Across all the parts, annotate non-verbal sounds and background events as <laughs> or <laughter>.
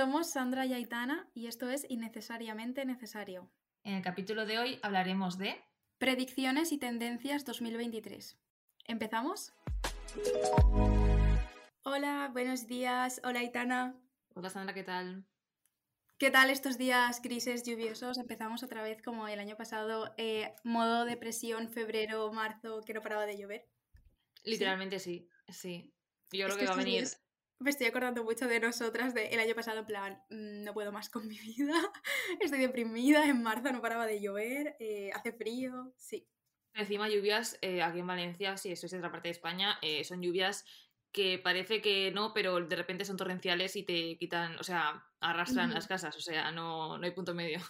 Somos Sandra y Aitana y esto es Innecesariamente Necesario. En el capítulo de hoy hablaremos de Predicciones y tendencias 2023. ¿Empezamos? Hola, buenos días. Hola Aitana. Hola Sandra, ¿qué tal? ¿Qué tal estos días grises, lluviosos? Empezamos otra vez como el año pasado, eh, modo depresión, febrero, marzo, que no paraba de llover. Literalmente sí, sí. Yo creo que, va a venir. Me estoy acordando mucho de nosotras del año pasado, en plan, mm, no puedo más con mi vida, <laughs> estoy deprimida, en marzo no paraba de llover, eh, hace frío, sí. Encima lluvias, eh, aquí en Valencia, si eso es otra parte de España, eh, son lluvias que parece que no, pero de repente son torrenciales y te quitan, o sea, arrastran las casas, o sea, no, no hay punto medio.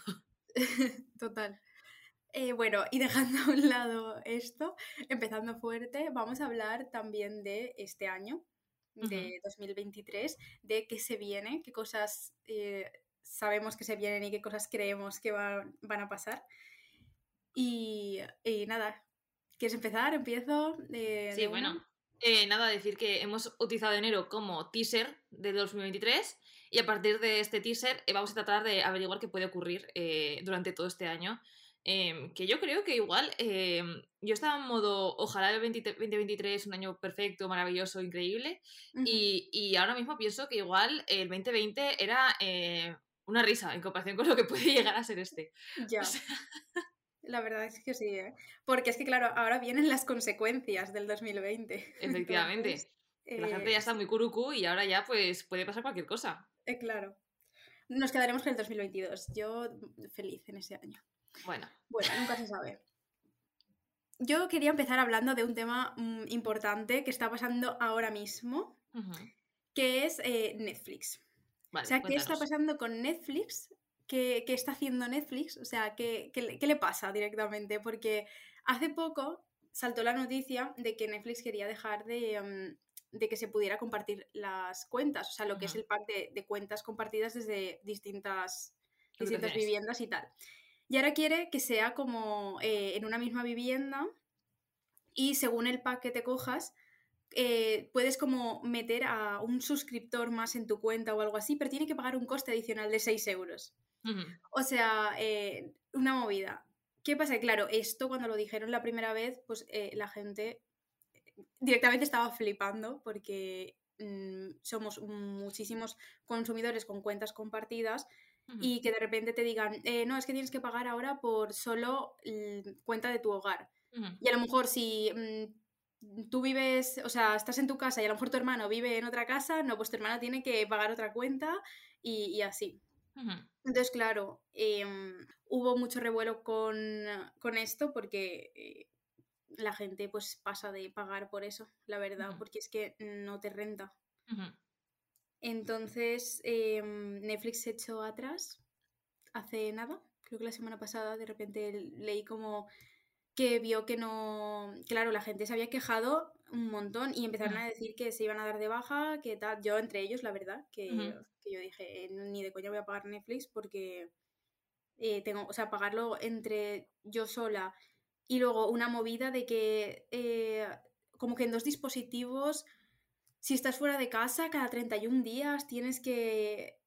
<laughs> Total. bueno, y dejando a un lado esto, empezando fuerte, vamos a hablar también de este año, de 2023, de qué se viene, qué cosas eh, sabemos que se vienen y qué cosas creemos que van, a pasar. Y, nada, ¿quieres empezar? Empiezo. Eh, sí, bueno. Eh, nada, decir que hemos utilizado enero como teaser de 2023 y a partir de este teaser vamos a tratar de averiguar qué puede ocurrir durante todo este año. Em, que yo creo que igual em, yo estaba en modo, ojalá el 2023 un año perfecto, maravilloso, increíble, y, ahora mismo pienso que igual el 2020 era eh, una risa en comparación con lo que puede <laughs> llegar a ser este. Ya. La verdad es que sí, ¿eh? porque es que claro, ahora vienen las consecuencias del 2020. <laughs> Efectivamente. la gente ya está muy curucu y ahora ya pues puede pasar cualquier cosa. Eh, claro. Nos quedaremos con el 2022. Yo feliz en ese año. Bueno. Bueno, nunca se sabe. Yo quería empezar hablando de un tema mm, importante que está pasando ahora mismo, que es eh, Netflix. o sea, ¿qué está pasando con Netflix? ¿Qué, está haciendo Netflix? O sea, ¿qué, le pasa directamente? Porque hace poco saltó la noticia de que Netflix quería dejar de, mm, que se pudiera compartir las cuentas, o sea, lo que es el pack de, cuentas compartidas desde distintas, distintas viviendas y tal. Y ahora quiere que sea como eh, en una misma vivienda y según el pack que te cojas, eh, puedes como meter a un suscriptor más en tu cuenta o algo así, pero tiene que pagar un coste adicional de 6 euros. O sea, eh, una movida. ¿Qué pasa? Claro, esto cuando lo dijeron la primera vez, pues la gente directamente estaba flipando porque mm, somos muchísimos consumidores con cuentas compartidas y que de repente te digan, eh, no, es que tienes que pagar ahora por solo cuenta de tu hogar. Y a lo mejor si mm, tú vives, o sea, estás en tu casa y a lo mejor tu hermano vive en otra casa, no, pues tu hermano tiene que pagar otra cuenta y, así. Entonces, claro, em, hubo mucho revuelo con, esto porque eh, la gente pues pasa de pagar por eso, la verdad, porque es que no te renta. Entonces, em, Netflix se echó atrás hace nada, creo que la semana pasada, de repente leí como que vio que no, claro, la gente se había quejado un montón y empezaron a decir que se iban a dar de baja, que tal, yo entre ellos, la verdad, que, yo dije, ni de coña voy a pagar Netflix porque eh, tengo, o sea, pagarlo entre yo sola y luego una movida de que eh, como que en dos dispositivos si estás fuera de casa, cada 31 días tienes que,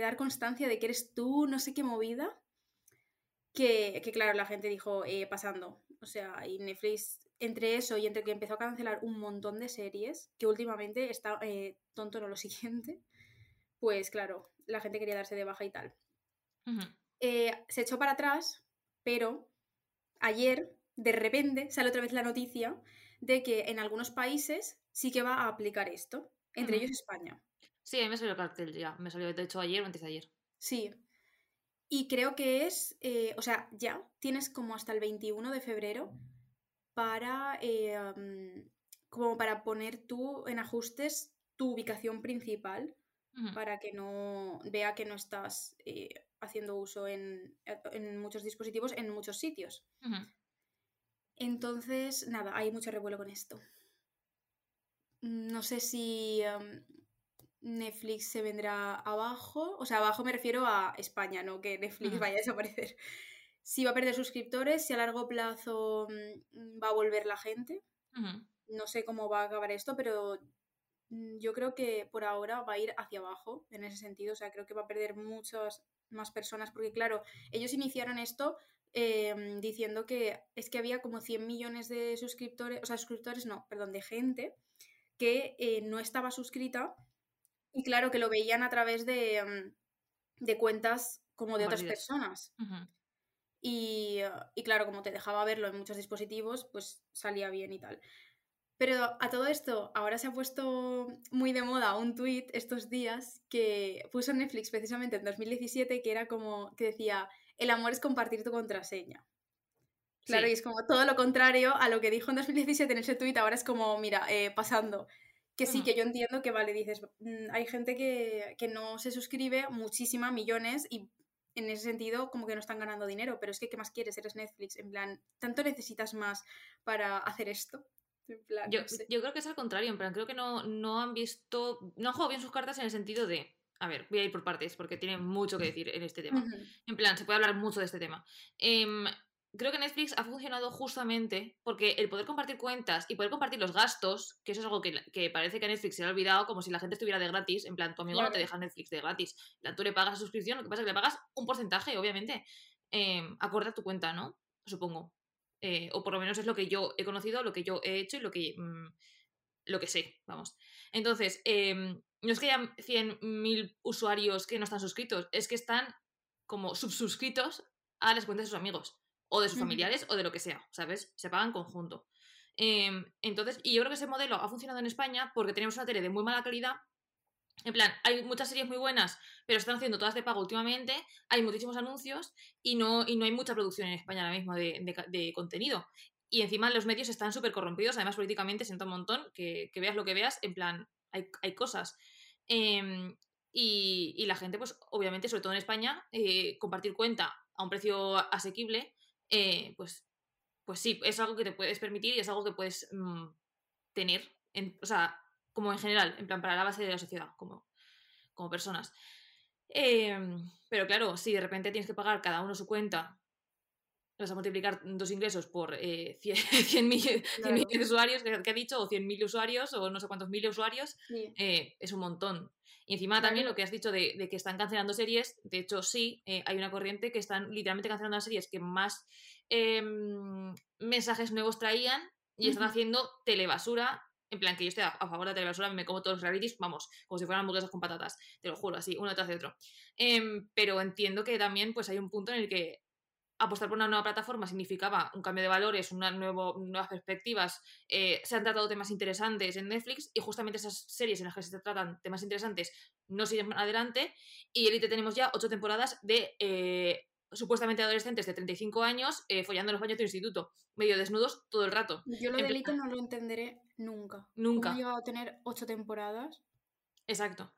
dar constancia de que eres tú, no sé qué movida. Que, claro, la gente dijo, eh, pasando. O sea, y Netflix, entre eso y entre que empezó a cancelar un montón de series, que últimamente está eh, tonto no lo <laughs> siguiente, pues claro, la gente quería darse de baja y tal. Eh, se echó para atrás, pero ayer, de repente, sale otra vez la noticia de que en algunos países sí que va a aplicar esto, entre ellos España. Sí, a mí me salió el cartel ya, me salió de hecho ayer o antes de ayer. Sí. Y creo que es, eh, o sea, ya tienes como hasta el 21 de febrero para, eh, como para poner tú en ajustes tu ubicación principal para que no vea que no estás eh, haciendo uso en, muchos dispositivos en muchos sitios. Entonces, nada, hay mucho revuelo con esto. No sé si em, Netflix se vendrá abajo. O sea, abajo me refiero a España, no que Netflix vaya a desaparecer. <laughs> Si va a perder suscriptores, si a largo plazo mm, va a volver la gente. No sé cómo va a acabar esto, pero mm, yo creo que por ahora va a ir hacia abajo en ese sentido. O sea, creo que va a perder muchas más personas porque, claro, ellos iniciaron esto em, diciendo que es que había como 100 millones de suscriptores, o sea, suscriptores no, perdón, de gente que eh, no estaba suscrita y claro que lo veían a través de, em, de cuentas como de otras personas. y, y, claro, como te dejaba verlo en muchos dispositivos, pues salía bien y tal. Pero a todo esto, ahora se ha puesto muy de moda un tuit estos días que puso Netflix precisamente en 2017 que era como que decía, el amor es compartir tu contraseña. Claro, y es como todo lo contrario a lo que dijo en 2017 en ese tuit, ahora es como, mira, eh, pasando. Que sí, que yo entiendo que, vale, dices, mm, hay gente que, que no se suscribe, muchísima, millones, y en ese sentido como que no están ganando dinero, pero es que ¿qué más quieres? Eres Netflix, en plan, ¿tanto necesitas más para hacer esto? yo, yo, creo que es al contrario, en plan, creo que no, no han visto, no han jugado bien sus cartas en el sentido de, a ver, voy a ir por partes porque tiene mucho que decir en este tema. En plan, se puede hablar mucho de este tema. Em, creo que Netflix ha funcionado justamente porque el poder compartir cuentas y poder compartir los gastos, que eso es algo que, que parece que a Netflix se ha olvidado, como si la gente estuviera de gratis, en plan, tu amigo no te deja Netflix de gratis, tú le pagas la suscripción, lo que pasa es que le pagas un porcentaje, obviamente, eh, acorde a tu cuenta, ¿no? Supongo. Eh, o por lo menos es lo que yo he conocido, lo que yo he hecho y lo que, mm, lo que sé, vamos. Entonces, em, no es que haya 100.000 usuarios que no están suscritos, es que están como subsuscritos a las cuentas de sus amigos, o de sus familiares, o de lo que sea, ¿sabes? Se pagan conjunto. Em, entonces, y yo creo que ese modelo ha funcionado en España porque tenemos una tele de muy mala calidad en plan, hay muchas series muy buenas, pero están haciendo todas de pago últimamente, hay muchísimos anuncios y no, y no hay mucha producción en España ahora mismo de, contenido. Y encima los medios están súper corrompidos, además políticamente siento un montón, que, veas lo que veas, en plan, hay, cosas. Em, y, la gente, pues obviamente, sobre todo en España, eh, compartir cuenta a un precio asequible, eh, pues, pues sí, es algo que te puedes permitir y es algo que puedes mm, tener. En, o sea, como en general, en plan, para la base de la sociedad, como, como personas. Em, pero claro, si de repente tienes que pagar cada uno su cuenta, vas a multiplicar dos ingresos por eh, 100.000 <laughs> usuarios, que ha dicho, o 100.000 usuarios, o no sé cuántos mil usuarios, eh, es un montón. Y encima también lo que has dicho de, que están cancelando series, de hecho sí, eh, hay una corriente que están literalmente cancelando las series que más em, mensajes nuevos traían y están haciendo telebasura en plan, que yo estoy a, favor de la telebasura, me como todos los realities, vamos, como si fueran hamburguesas con patatas, te lo juro, así, uno tras de otro. Em, pero entiendo que también pues hay un punto en el que apostar por una nueva plataforma significaba un cambio de valores, una nuevo, nuevas perspectivas, eh, se han tratado temas interesantes en Netflix y justamente esas series en las que se tratan temas interesantes no siguen adelante y ahorita tenemos ya ocho temporadas de eh, supuestamente adolescentes de 35 años eh, follando en los baños de instituto, medio desnudos todo el rato. Yo lo de no lo entenderé nunca. Nunca. ¿Cómo ha llegado a tener ocho temporadas? Exacto.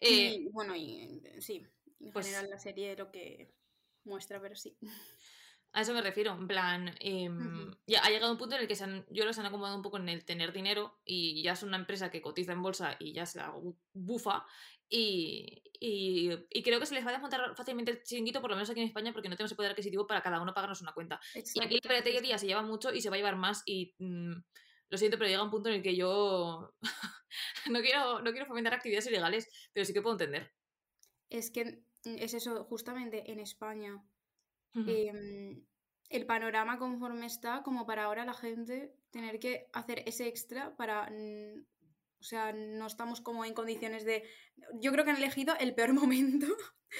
y bueno, y sí, en pues general la serie lo que muestra, pero sí. A eso me refiero, en plan, em, ya ha llegado un punto en el que se han, yo los han acomodado un poco en el tener dinero y ya es una empresa que cotiza en bolsa y ya se la bufa y, y, creo que se les va a desmontar fácilmente el chiringuito, por lo menos aquí en España, porque no tenemos el poder adquisitivo para cada uno pagarnos una cuenta. Y aquí la piratería se lleva mucho y se va a llevar más y mm, lo siento, pero llega un punto en el que yo <laughs> no, quiero, no quiero fomentar actividades ilegales, pero sí que puedo entender. Es que es eso, justamente en España. Em, el panorama conforme está, como para ahora la gente tener que hacer ese extra para mm, o sea, no estamos como en condiciones de... Yo creo que han elegido el peor <laughs> momento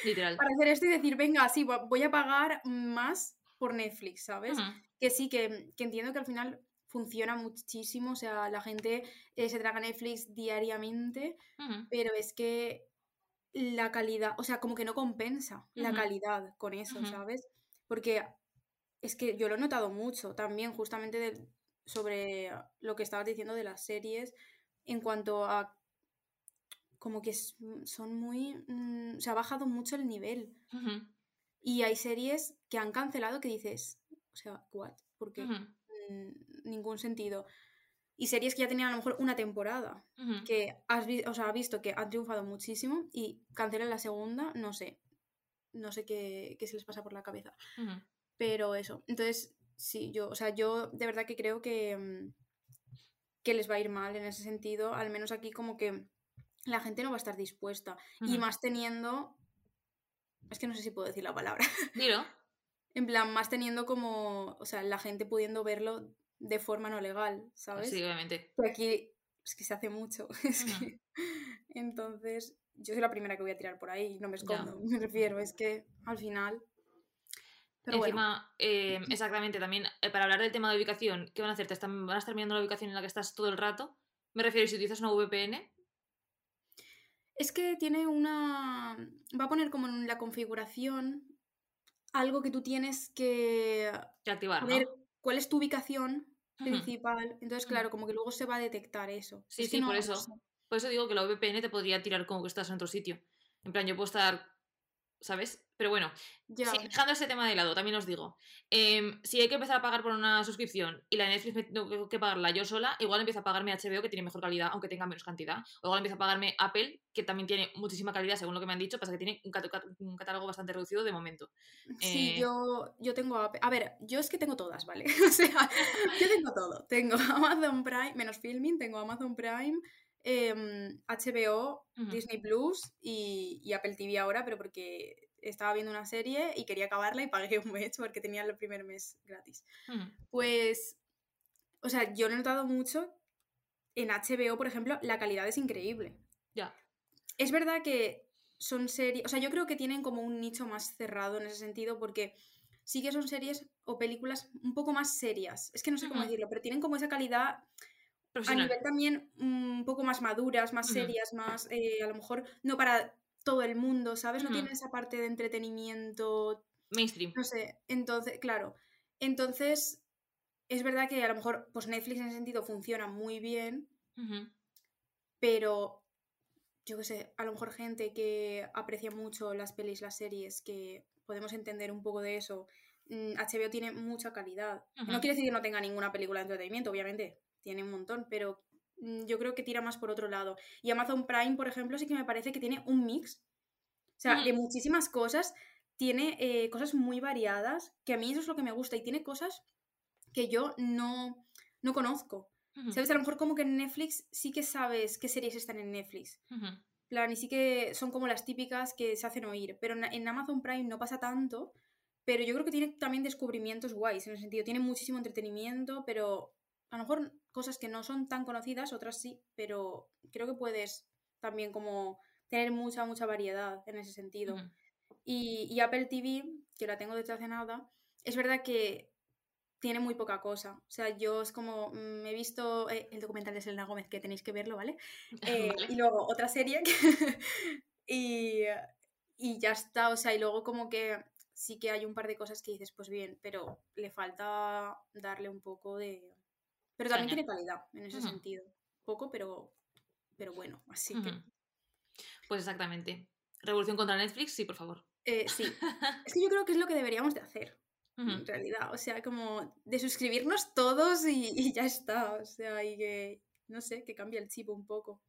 Literal. para hacer esto y decir, venga, sí, voy a pagar más por Netflix, ¿sabes? Que sí, que, entiendo que al final funciona muchísimo, o sea, la gente eh, se traga Netflix diariamente, pero es que la calidad, o sea, como que no compensa la calidad con eso, ¿sabes? Porque es que yo lo he notado mucho también, justamente sobre lo que estabas diciendo de las series, en cuanto a como que son muy... Mm, se ha bajado mucho el nivel. Y hay series que han cancelado que dices, o sea, ¿what? Porque mm, ningún sentido. Y series que ya tenían a lo mejor una temporada, que has o sea, visto que han triunfado muchísimo y cancelan la segunda, no sé. No sé qué, qué se les pasa por la cabeza. Pero eso. Entonces, sí, yo, o sea, yo de verdad que creo que, mm, que les va a ir mal en ese sentido, al menos aquí como que la gente no va a estar dispuesta. Y más teniendo... Es que no sé si puedo decir la palabra. Dilo. <laughs> en plan, más teniendo como, o sea, la gente pudiendo verlo de forma no legal, ¿sabes? Sí, obviamente. Que aquí es que se hace mucho. <laughs> Entonces, yo soy la primera que voy a tirar por ahí, no me escondo, <laughs> me refiero, es que al final... Pero Encima, em, <clears throat> exactamente, también eh, para hablar del tema de ubicación, ¿qué van a hacer? ¿Te están, ¿Van a estar mirando la ubicación en la que estás todo el rato? Me refiero, si utilizas una VPN. Es que tiene una... Va a poner como en la configuración algo que tú tienes que... que activar, cuál es tu ubicación principal. Entonces, claro, como que luego se va a detectar eso. Sí, sí, por eso. Por eso digo que la VPN te podría tirar como que estás en otro sitio. En plan, yo puedo estar, ¿sabes? Pero bueno, dejando ese tema de lado, también os digo, em, si hay que empezar a pagar por una suscripción y la de Netflix me tengo que pagarla yo sola, igual empiezo a pagarme HBO que tiene mejor calidad, aunque tenga menos cantidad. O igual empiezo a pagarme Apple, que también tiene muchísima calidad, según lo que me han dicho, pasa que tiene un, catálogo bastante reducido de momento. Sí, eh, yo, yo tengo Apple. A ver, yo es que tengo todas, ¿vale? <laughs> o sea, yo tengo todo. Tengo <laughs> Amazon Prime, menos filming, tengo Amazon Prime. HBO, em, Disney Plus y, y, Apple TV ahora, pero porque estaba viendo una serie y quería acabarla y pagué <laughs> un mes porque tenía el primer mes gratis. Pues, o sea, yo he notado mucho en HBO, por ejemplo, la calidad es increíble. Ya. Es verdad que son series, o sea, yo creo que tienen como un nicho más cerrado en ese sentido porque sí que son series o películas un poco más serias. Es que no sé cómo decirlo, pero tienen como esa calidad a nivel también un poco más maduras, más serias, más, eh, a lo mejor no para todo el mundo, ¿sabes? No tiene esa parte de entretenimiento. Mainstream. No sé, entonces, claro. Entonces, es verdad que a lo mejor pues Netflix en ese sentido funciona muy bien, pero yo qué sé, a lo mejor gente que aprecia mucho las pelis, las series, que podemos entender un poco de eso. HBO mm, tiene mucha calidad. No quiere decir que no tenga ninguna película de entretenimiento, obviamente, tiene un montón, pero Mm, yo creo que tira más por otro lado. Y Amazon Prime, por ejemplo, sí que me parece que tiene un mix. O sea, de muchísimas cosas. Tiene eh, cosas muy variadas, que a mí eso es lo que me gusta. Y tiene cosas que yo no, no conozco. ¿Sabes? A lo mejor como que en Netflix sí que sabes qué series están en Netflix. plan, y sí que son como las típicas que se hacen oír. Pero en Amazon Prime no pasa tanto. Pero yo creo que tiene también descubrimientos guays, en el sentido, tiene muchísimo entretenimiento, pero a lo mejor cosas que no son tan conocidas, otras sí, pero creo que puedes también como tener mucha, mucha variedad en ese sentido. y, Apple TV, que la tengo desde hace nada, es verdad que tiene muy poca cosa. O sea, yo es como, me mm, he visto eh, el documental de Selena Gómez, que tenéis que verlo, ¿vale? <laughs> Eh, y luego otra serie, <laughs> y, y ya está, o sea, y luego como que sí que hay un par de cosas que dices, pues bien, pero le falta darle un poco de, pero también tiene calidad en ese sentido. Poco, pero, pero bueno, así que. Pues exactamente. Revolución contra Netflix, sí, por favor. Eh, sí. <laughs> es que yo creo que es lo que deberíamos de hacer. En realidad. O sea, como de suscribirnos todos y, ya está. O sea, y que, no sé, que cambie el chip un poco.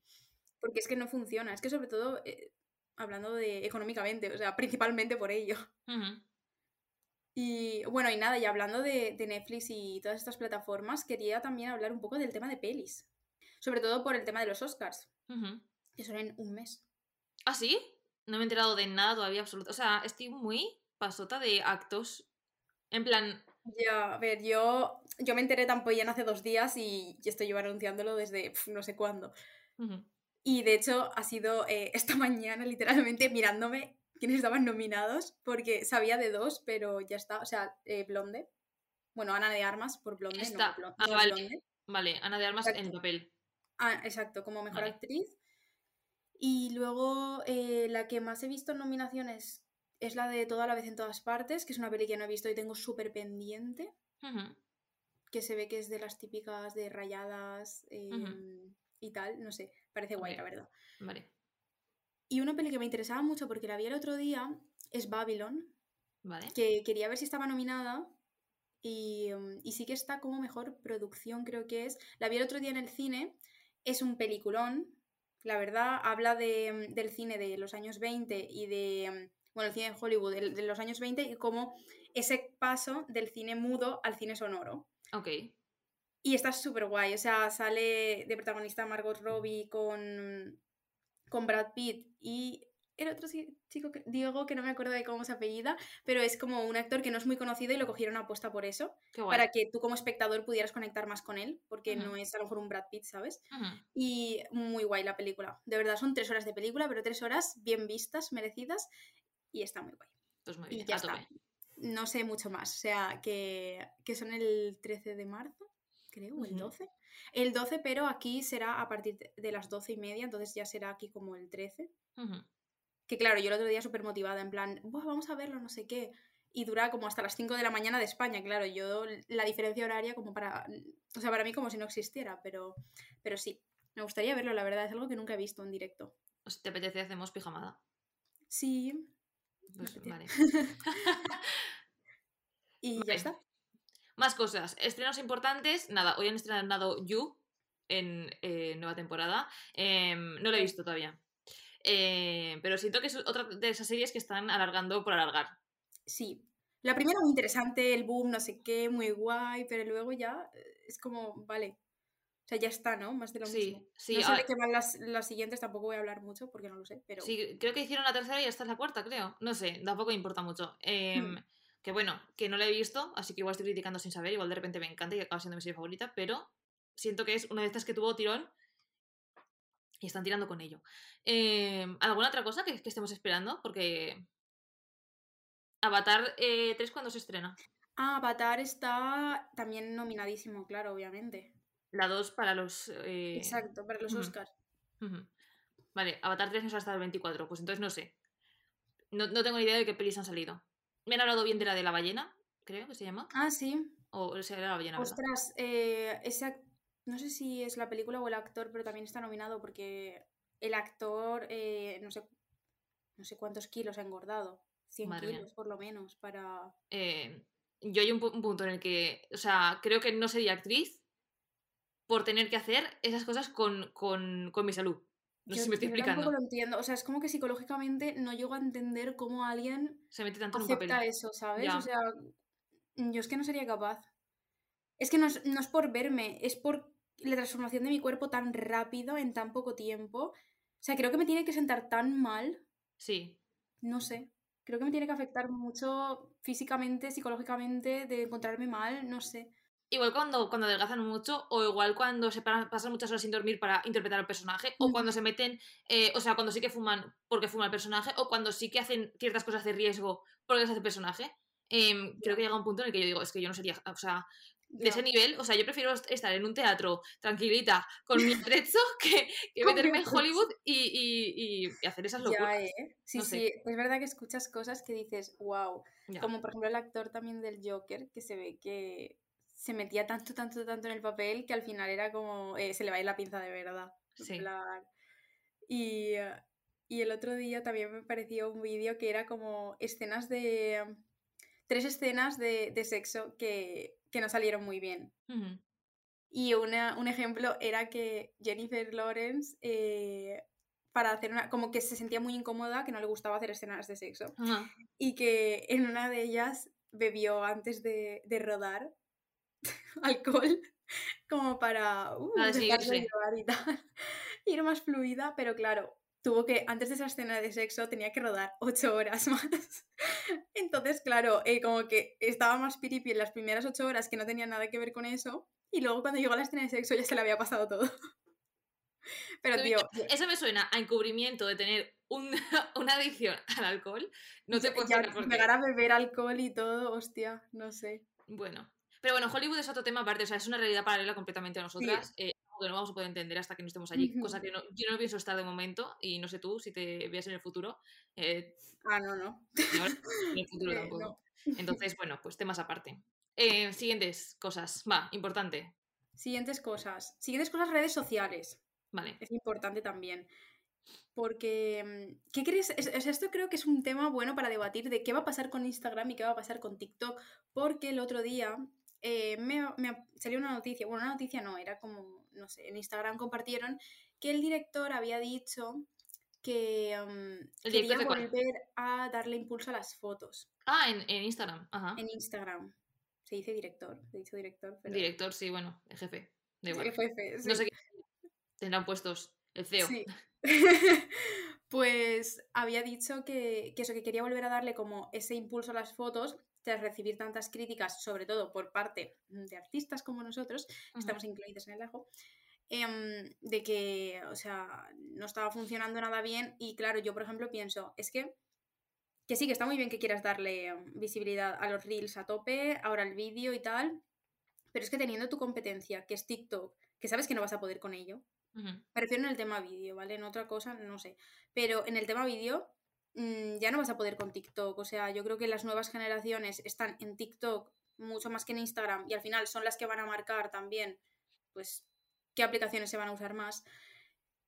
Porque es que no funciona. Es que sobre todo, eh, hablando de económicamente, o sea, principalmente por ello. Y bueno, y nada, y hablando de, Netflix y todas estas plataformas, quería también hablar un poco del tema de pelis. Sobre todo por el tema de los Oscars. Que son en un mes. ¿Ah, sí? No me he enterado de nada todavía absoluto. O sea, estoy muy pasota de actos. En plan. Ya, a ver, yo, yo me enteré tan ya hace dos días y, estoy yo anunciándolo desde no sé cuándo. Y de hecho, ha sido eh, <laughs> esta mañana, literalmente, mirándome quiénes estaban nominados, porque sabía de dos, pero ya está. O sea, eh, Blonde. Bueno, Ana de Armas por Blonde. Está. ah, vale. Vale, Ana de Armas en papel. Ah, exacto, como mejor actriz. Y luego eh, la que más he visto en nominaciones es la de Toda la vez en todas partes, que es una peli que no he visto y tengo súper pendiente. Que se ve que es de las típicas de rayadas em, y tal. No sé, parece guay, la verdad. Vale. Y una peli que me interesaba mucho porque la vi el otro día es Babylon. Que quería ver si estaba nominada. Mm, y, sí que está como mejor producción, creo que es. La vi el otro día en el cine. Es un peliculón. La verdad, habla de, mm, del cine de los años 20 y de. Mm, bueno, el cine de Hollywood de, los años 20 y como ese paso del cine mudo al cine sonoro. Ok. Y está súper guay, o sea, sale de protagonista Margot Robbie con, con Brad Pitt y el otro chico, que, Diego, que no me acuerdo de cómo se apellida, pero es como un actor que no es muy conocido y lo cogieron apuesta por eso, para que tú como espectador pudieras conectar más con él, porque no es a lo mejor un Brad Pitt, ¿sabes? Y muy guay la película. De verdad, son tres horas de película, pero tres horas bien vistas, merecidas, y está muy guay. Pues muy bien, y ya está. No sé mucho más, o sea, que, que son el 13 de marzo, creo, el 12. El 12, pero aquí será a partir de las 12 y media, entonces ya será aquí como el 13. Que claro, yo el otro día súper motivada, en plan, vamos a verlo, no sé qué. Y dura como hasta las 5 de la mañana de España, claro, yo la diferencia horaria como para, o sea, para mí como si no existiera, pero, pero sí, me gustaría verlo, la verdad, es algo que nunca he visto en directo. Si te apetece, hacemos pijamada. Sí. Pues, vale. <laughs> y ya está. Más cosas. Estrenos importantes. Nada, hoy han estrenado You en eh, nueva temporada. Em, no lo he visto todavía. Eh, pero siento que es otra de esas series que están alargando por alargar. Sí. La primera muy interesante, el boom, no sé qué, muy guay, pero luego ya eh, es como, vale. O sea, ya está, ¿no? Más de lo mismo. Sí, no sé de qué van las, las, siguientes, tampoco voy a hablar mucho porque no lo sé, pero... Sí, creo que hicieron la tercera y esta es la cuarta, creo. No sé, tampoco importa mucho. Em, hmm. Que bueno, que no la he visto, así que igual estoy criticando sin saber, igual de repente me encanta y acaba siendo mi serie favorita, pero siento que es una de estas que tuvo tirón y están tirando con ello. Em, ¿Alguna otra cosa que, estemos esperando? Porque. Avatar 3 eh, cuando se estrena. Ah, Avatar está también nominadísimo, claro, obviamente. La 2 para los. Eh, Exacto, para los Oscars. Vale, Avatar 3 no va hasta el 24, pues entonces no sé. No, no, tengo idea de qué pelis han salido. Me han hablado bien de la de la ballena, creo que se llama. Ah, sí. O sea, era la ballena. Ostras, eh, ese, no sé si es la película o el actor, pero también está nominado porque el actor, eh, no sé no sé cuántos kilos ha engordado. 100 kilos por lo menos para... Eh, yo hay un, punto en el que, o sea, creo que no sería actriz por tener que hacer esas cosas con, mi salud. No sé si me estoy explicando. Tampoco lo entiendo. O sea, es como que psicológicamente no llego a entender cómo alguien se mete tanto acepta en un papel. eso, ¿sabes? O sea, yo es que no sería capaz. Es que no es, no es por verme, es por la transformación de mi cuerpo tan rápido en tan poco tiempo. O sea, creo que me tiene que sentar tan mal. Sí. No sé. Creo que me tiene que afectar mucho físicamente, psicológicamente, de encontrarme mal, no sé. Igual cuando, cuando adelgazan mucho, o igual cuando se pasan muchas horas sin dormir para interpretar al personaje, o cuando se meten, eh, o sea, cuando sí que fuman porque fuma el personaje, o cuando sí que hacen ciertas cosas de riesgo porque les hace el personaje. Em, creo que llega un punto en el que yo digo, es que yo no sería, o sea, de ese nivel, o sea, yo prefiero estar en un teatro tranquilita con mi <laughs> atrezo que, que meterme en Hollywood y, y, hacer esas locuras. ¿eh? Sí, sí, es verdad que escuchas cosas que dices, wow. Como por ejemplo el actor también del Joker, que se ve que se metía tanto, tanto, tanto en el papel que al final era como, eh, se le va a ir la pinza de verdad. Sí. Y, y el otro día también me pareció un vídeo que era como escenas de tres escenas de, de sexo que, que no salieron muy bien. Y una, un ejemplo era que Jennifer Lawrence, eh, para hacer una, como que se sentía muy incómoda, que no le gustaba hacer escenas de sexo. Y que en una de ellas bebió antes de, de rodar <laughs> alcohol, como para uh, y tal. <laughs> Ir más fluida, pero claro, tuvo que, antes de esa escena de sexo, tenía que rodar <laughs> ocho horas más. Entonces, claro, eh, como que estaba más piripi en las primeras ocho horas que no tenía nada que ver con eso. Y luego cuando llegó a la escena de sexo ya se le había pasado todo. Pero, tío. Eso me suena a encubrimiento de tener una adicción al alcohol. No te puedo Llegar a beber alcohol y todo, hostia, no sé. Bueno. Pero bueno, Hollywood es otro tema aparte, o sea, es una realidad paralela completamente a nosotras. Eh, que no vamos a poder entender hasta que no estemos allí, cosa que yo no pienso estar de momento y no sé tú si te veas en el futuro. Eh, ah, no, no. en el <laughs> futuro eh, tampoco. Entonces, bueno, pues temas aparte. Eh, siguientes cosas, va, importante. Siguientes cosas. Siguientes cosas, redes sociales. Vale. Es importante también. Porque, mm, ¿qué crees? esto creo que es un tema bueno para debatir de qué va a pasar con Instagram y qué va a pasar con TikTok. Porque el otro día me, me, salió una noticia, bueno, una noticia no, era como no sé, en Instagram compartieron que el director había dicho que um, quería volver a darle impulso a las fotos. Ah, en, Instagram, En Instagram. Se dice director, he dicho director. Director, sí, bueno, el jefe. De igual. No sé qué tendrán puestos el CEO. Sí. <laughs> pues había dicho que, eso, que quería volver a darle como ese impulso a las fotos tras recibir tantas críticas, sobre todo por parte de artistas como nosotros, que estamos incluidos en el ajo, em, de que, o sea, no estaba funcionando nada bien. Y claro, yo por ejemplo pienso, es que que sí, que está muy bien que quieras darle visibilidad a los reels a tope, ahora el vídeo y tal, pero es que teniendo tu competencia, que es TikTok, que sabes que no vas a poder con ello, me refiero en el tema vídeo, ¿vale? En otra cosa, no sé, pero en el tema vídeo mm, ya no vas a poder con TikTok, o sea, yo creo que las nuevas generaciones están en TikTok mucho más que en Instagram y al final son las que van a marcar también, pues, qué aplicaciones se van a usar más.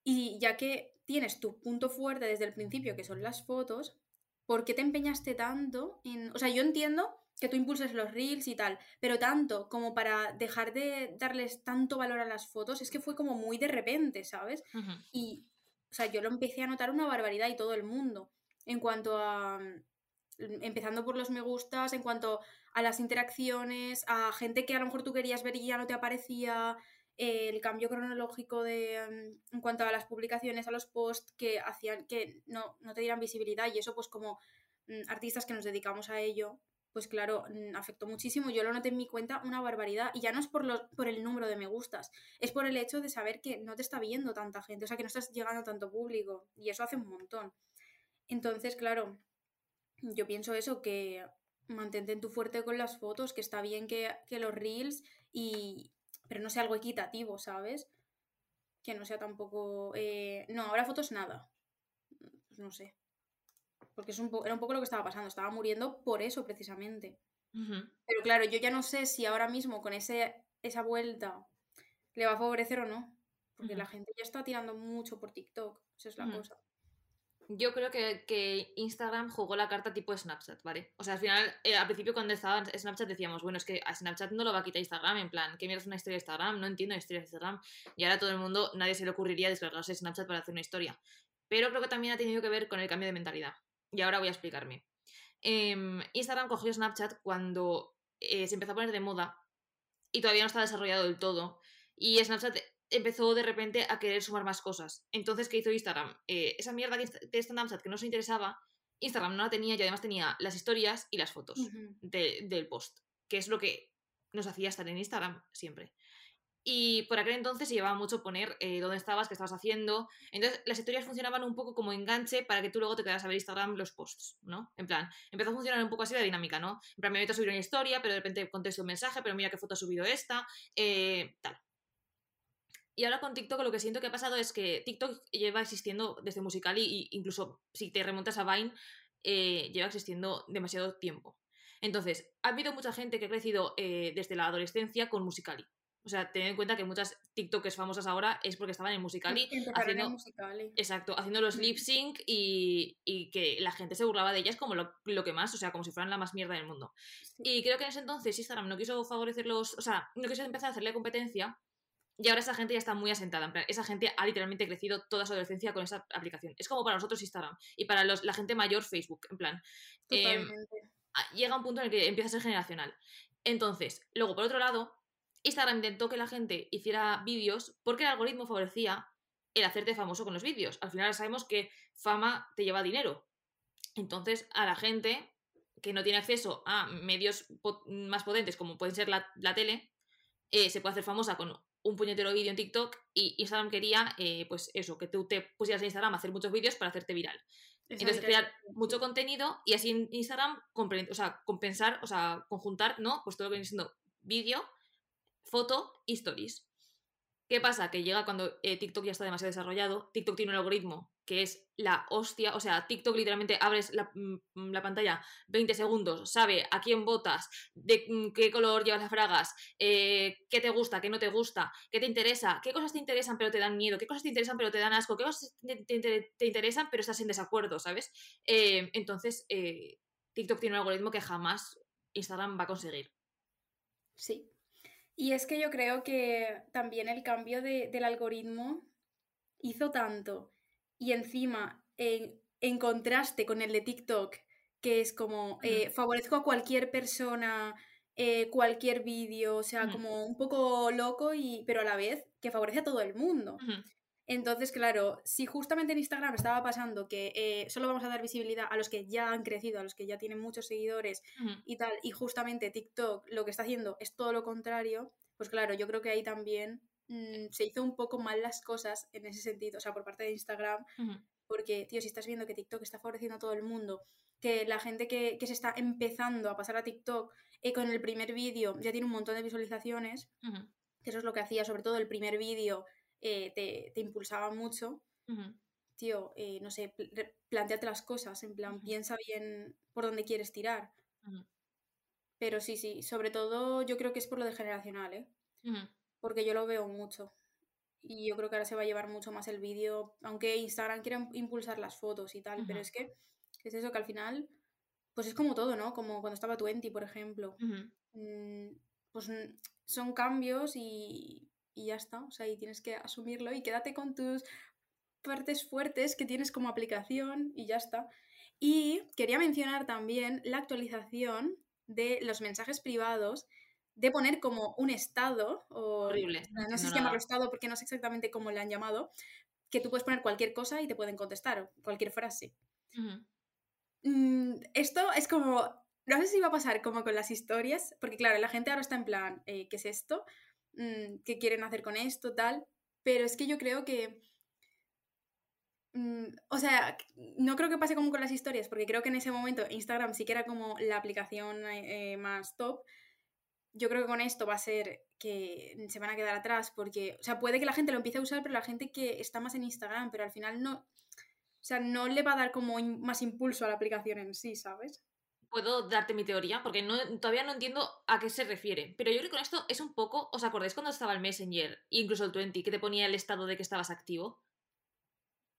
Y ya que tienes tu punto fuerte desde el principio, que son las fotos, ¿por qué te empeñaste tanto en... O sea, yo entiendo que tú impulses los reels y tal, pero tanto como para dejar de darles tanto valor a las fotos, es que fue como muy de repente, ¿sabes? Y, o sea, yo lo empecé a notar una barbaridad y todo el mundo, en cuanto a... Mm, empezando por los me gustas, en cuanto a las interacciones, a gente que a lo mejor tú querías ver y ya no te aparecía, el cambio cronológico de, mm, en cuanto a las publicaciones, a los posts que hacían que no, te dieran visibilidad y eso pues como mm, artistas que nos dedicamos a ello, pues claro, afectó muchísimo. Yo lo noté en mi cuenta una barbaridad y ya no es por, los, por el número de me gustas, es por el hecho de saber que no te está viendo tanta gente, o sea, que no estás llegando a tanto público y eso hace un montón. Entonces, claro, yo pienso eso, que mantente en tu fuerte con las fotos, que está bien que, que los reels y, pero no sea algo equitativo, ¿sabes? Que no sea tampoco... Eh, no, ahora fotos nada. Pues no sé. Porque es un era un poco lo que estaba pasando. Estaba muriendo por eso, precisamente. Pero claro, yo ya no sé si ahora mismo con ese, esa vuelta le va a favorecer o no. Porque la gente ya está tirando mucho por TikTok. Esa es la cosa yo creo que, Instagram jugó la carta tipo Snapchat, ¿vale? O sea, al final, eh, al principio cuando estaba Snapchat decíamos, bueno, es que a Snapchat no lo va a quitar Instagram, en plan, ¿qué mierda es una historia de Instagram? No entiendo la historia de Instagram. Y ahora todo el mundo, nadie se le ocurriría descargarse Snapchat para hacer una historia. Pero creo que también ha tenido que ver con el cambio de mentalidad. Y ahora voy a explicarme. Em, Instagram cogió Snapchat cuando eh, se empezó a poner de moda y todavía no estaba desarrollado del todo. Y Snapchat empezó de repente a querer sumar más cosas. Entonces, ¿qué hizo Instagram? Eh, esa mierda de Snapchat que no se interesaba, Instagram no la tenía y además tenía las historias y las fotos del post, que es lo que nos hacía estar en Instagram siempre. Y por aquel entonces se llevaba mucho poner eh, dónde estabas, qué estabas haciendo. Entonces las historias funcionaban un poco como enganche para que tú luego te quedaras a ver Instagram los posts, ¿no? En plan, empezó a funcionar un poco así la dinámica, ¿no? En plan, me meto a subir una historia, pero de repente contesto un mensaje, pero mira qué foto ha subido esta, eh, tal. Y ahora con TikTok lo que siento que ha pasado es que TikTok lleva existiendo desde musical y, incluso si te remontas a Vine, eh, lleva existiendo demasiado tiempo. Entonces, ha habido mucha gente que ha crecido eh, desde la adolescencia con Musicali. O sea, ten en cuenta que muchas TikTokers famosas ahora es porque estaban en Musicali. Haciendo, Exacto, haciendo los lip sync y, que la gente se burlaba de ellas como lo, que más, o sea, como si fueran la más mierda del mundo. Y creo que en ese entonces Instagram no quiso favorecerlos, o sea, no quiso empezar a hacerle competencia y ahora esa gente ya está muy asentada. En plan, esa gente ha literalmente crecido toda su adolescencia con esa aplicación. Es como para nosotros Instagram y para los, la gente mayor Facebook. En plan, em, llega un punto en el que empieza a ser generacional. Entonces, luego, por otro lado, Instagram intentó que la gente hiciera vídeos porque el algoritmo favorecía el hacerte famoso con los vídeos. Al final sabemos que fama te lleva dinero. Entonces, a la gente que no tiene acceso a medios más potentes como pueden ser la, tele, eh, se puede hacer famosa con un puñetero vídeo en TikTok y Instagram quería, eh, pues eso, que tú te pusieras en Instagram a hacer muchos vídeos para hacerte viral. Entonces, crear mucho contenido y así en Instagram o sea, compensar, o sea, conjuntar, ¿no? Pues todo lo que viene siendo vídeo, foto y stories. ¿Qué pasa? Que llega cuando eh, TikTok ya está demasiado desarrollado, TikTok tiene un algoritmo que es la hostia, o sea, TikTok literalmente abres la, mm, pantalla 20 segundos, sabe a quién votas, de mm, qué color llevas las fragas, eh, qué te gusta, qué no te gusta, qué te interesa, qué cosas te interesan pero te dan miedo, qué cosas te interesan pero te dan asco, qué cosas te, interesan pero estás en desacuerdo, ¿sabes? Eh, entonces, TikTok tiene un algoritmo que jamás Instagram va a conseguir. Sí, y es que yo creo que también el cambio del algoritmo hizo tanto. Y encima, en, contraste con el de TikTok, que es como eh, favorezco a cualquier persona eh, cualquier vídeo, o sea, como un poco loco, y, pero a la vez que favorece a todo el mundo. Entonces, claro, si justamente en Instagram estaba pasando que eh, solo vamos a dar visibilidad a los que ya han crecido, a los que ya tienen muchos seguidores y tal, y justamente TikTok lo que está haciendo es todo lo contrario, pues claro, yo creo que ahí también mm, se hizo un poco mal las cosas en ese sentido, o sea, por parte de Instagram, porque, tío, si estás viendo que TikTok está favoreciendo a todo el mundo, que la gente que, se está empezando a pasar a TikTok eh, con el primer vídeo ya tiene un montón de visualizaciones, que eso es lo que hacía, sobre todo el primer vídeo eh, te, impulsaba mucho. Tío, eh, no sé, planteate las cosas, en plan, piensa bien por dónde quieres tirar. Pero sí, sí, sobre todo yo creo que es por lo de generacional, ¿eh? Porque yo lo veo mucho. Y yo creo que ahora se va a llevar mucho más el vídeo, aunque Instagram quiera impulsar las fotos y tal, pero es que es eso que al final, pues es como todo, ¿no? Como cuando estaba Twenty, por ejemplo. Mm, pues son cambios y, y ya está, o sea, y tienes que asumirlo y quédate con tus partes fuertes que tienes como aplicación y ya está. Y quería mencionar también la actualización de los mensajes privados de poner como un estado, o Horrible. no, sé si llamarlo estado porque no sé exactamente cómo le han llamado, que tú puedes poner cualquier cosa y te pueden contestar, cualquier frase. Mm, esto es como, no sé si va a pasar como con las historias, porque claro, la gente ahora está en plan, eh, ¿qué es esto? Mm, qué quieren hacer con esto, tal. Pero es que yo creo que... Mm, o sea, no creo que pase como con las historias, porque creo que en ese momento Instagram sí que era como la aplicación eh, más top. Yo creo que con esto va a ser que se van a quedar atrás, porque, o sea, puede que la gente lo empiece a usar, pero la gente que está más en Instagram, pero al final no, o sea, no le va a dar como más impulso a la aplicación en sí, ¿sabes? puedo darte mi teoría, porque no, todavía no entiendo a qué se refiere. Pero yo creo que con esto es un poco. ¿Os acordáis cuando estaba el Messenger, e incluso el 20, que te ponía el estado de que estabas activo?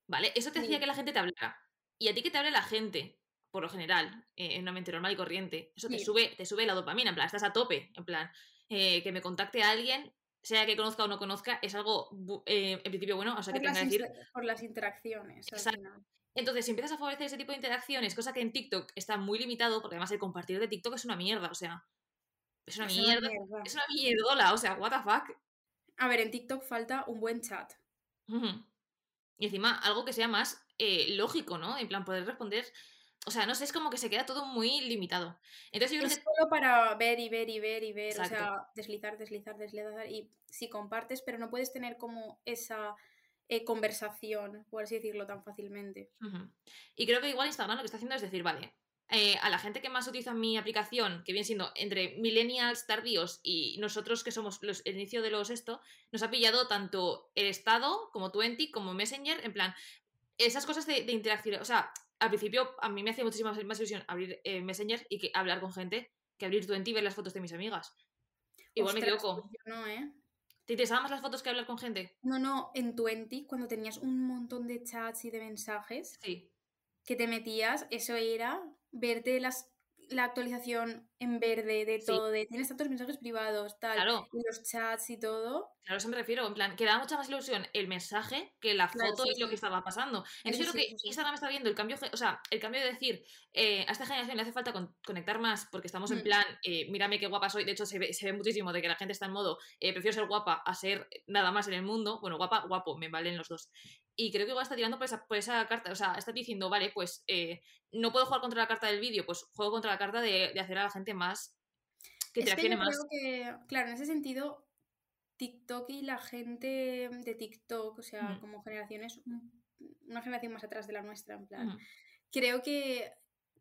¿Vale? Eso te hacía que la gente te hablara. Y a ti que te hable la gente, por lo general, eh, en una mente normal y corriente, eso te sube, te sube la dopamina, en plan, estás a tope, en plan, eh, que me contacte a alguien, sea que conozca o no conozca, es algo eh, en principio bueno, o sea, que tenga que decir. Por las interacciones. Entonces, si empiezas a favorecer ese tipo de interacciones, cosa que en TikTok está muy limitado, porque además el compartir de TikTok es una mierda, o sea, es una, mierda, es una mierdola, o sea, what the fuck. A ver, en TikTok falta un buen chat. Y encima, algo que sea más eh, lógico, ¿no? En plan, poder responder. O sea, no sé, es como que se queda todo muy limitado. Entonces yo es solo para ver y ver y ver y ver, o sea, deslizar, deslizar, deslizar. Y si compartes, pero no puedes tener como esa eh, conversación, por así decirlo, tan fácilmente. Y creo que igual Instagram lo que está haciendo es decir, vale, eh, a la gente que más utiliza mi aplicación, que viene siendo entre millennials tardíos y nosotros que somos los, el inicio de los esto, nos ha pillado tanto el estado como Twenty como Messenger, en plan, esas cosas de, interacción. O sea, al principio a mí me hacía muchísima más ilusión abrir eh, Messenger y que hablar con gente que abrir Twenty y ver las fotos de mis amigas. Igual me equivoco. Pues no, ¿eh? ¿Te interesaban más las fotos que hablar con gente? No, no, en Twenty, cuando tenías un montón de chats y de mensajes que te metías, eso era verte las la actualización en verde de todo, de tienes tantos mensajes privados, tal, y los chats y todo. Claro, eso me refiero, en plan, que da mucha más ilusión el mensaje que la foto y lo que estaba pasando. Entonces yo creo que Instagram está viendo el cambio, o sea, el cambio de decir, eh, a esta generación le hace falta conectar más porque estamos en mm. plan, eh, mírame qué guapa soy, de hecho se ve, se ve, muchísimo de que la gente está en modo, eh, prefiero ser guapa a ser nada más en el mundo, bueno, guapa, guapo, me valen los dos. Y creo que igual está tirando por esa, por esa carta, o sea, está diciendo, vale, pues no puedo jugar contra la carta del vídeo, pues juego contra la carta de, hacer a la gente más que interaccione más. Creo que, claro, en ese sentido, TikTok y la gente de TikTok, o sea, como generaciones, una generación más atrás de la nuestra, en plan, creo que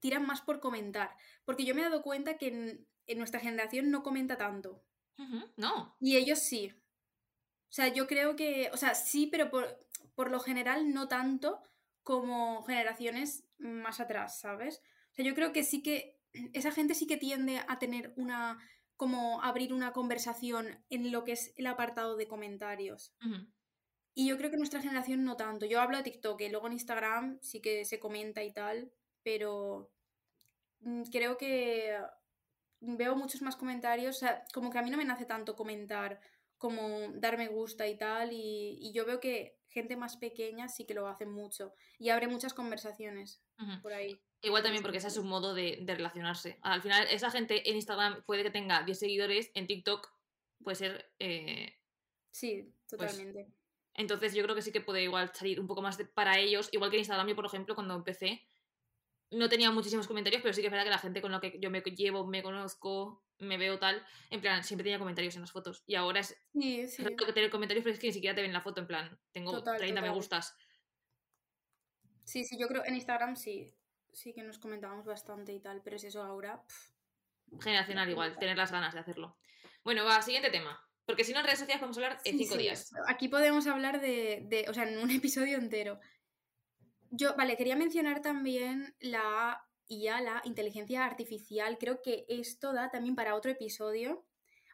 tiran más por comentar. Porque yo me he dado cuenta que en, nuestra generación no comenta tanto. No. Y ellos sí. O sea, yo creo que, o sea, sí, pero por, por lo general no tanto como generaciones más atrás, ¿sabes? O sea, yo creo que sí que esa gente sí que tiende a tener una, como abrir una conversación en lo que es el apartado de comentarios. Y yo creo que nuestra generación no tanto. Yo hablo de TikTok y luego en Instagram sí que se comenta y tal, pero mm, creo que veo muchos más comentarios. O sea, como que a mí no me nace tanto comentar como dar me gusta y tal. Y, yo veo que gente más pequeña sí que lo hace mucho y abre muchas conversaciones por ahí. Igual también porque ese es su modo de, relacionarse. Al final, esa gente en Instagram puede que tenga 10 seguidores, en TikTok puede ser... Eh, sí, pues, totalmente. entonces yo creo que sí que puede igual salir un poco más para ellos. Igual que en Instagram, yo por ejemplo, cuando empecé, no tenía muchísimos comentarios, pero sí que es verdad que la gente con la que yo me llevo, me conozco, me veo tal, en plan, siempre tenía comentarios en las fotos. Y ahora es sí, sí. que tener comentarios, pero es que ni siquiera te ven la foto, en plan, tengo 30 me gustas. Sí, sí, yo creo en Instagram sí, sí que nos comentábamos bastante y tal, pero es eso ahora. Generacional igual, tener las ganas de hacerlo. Bueno, va, siguiente tema. Porque si no en redes sociales podemos hablar en cinco días. Aquí podemos hablar de, de, o sea, en un <laughs> episodio entero. Yo, vale, quería mencionar también la IA, la inteligencia artificial. Creo que esto da también para otro episodio.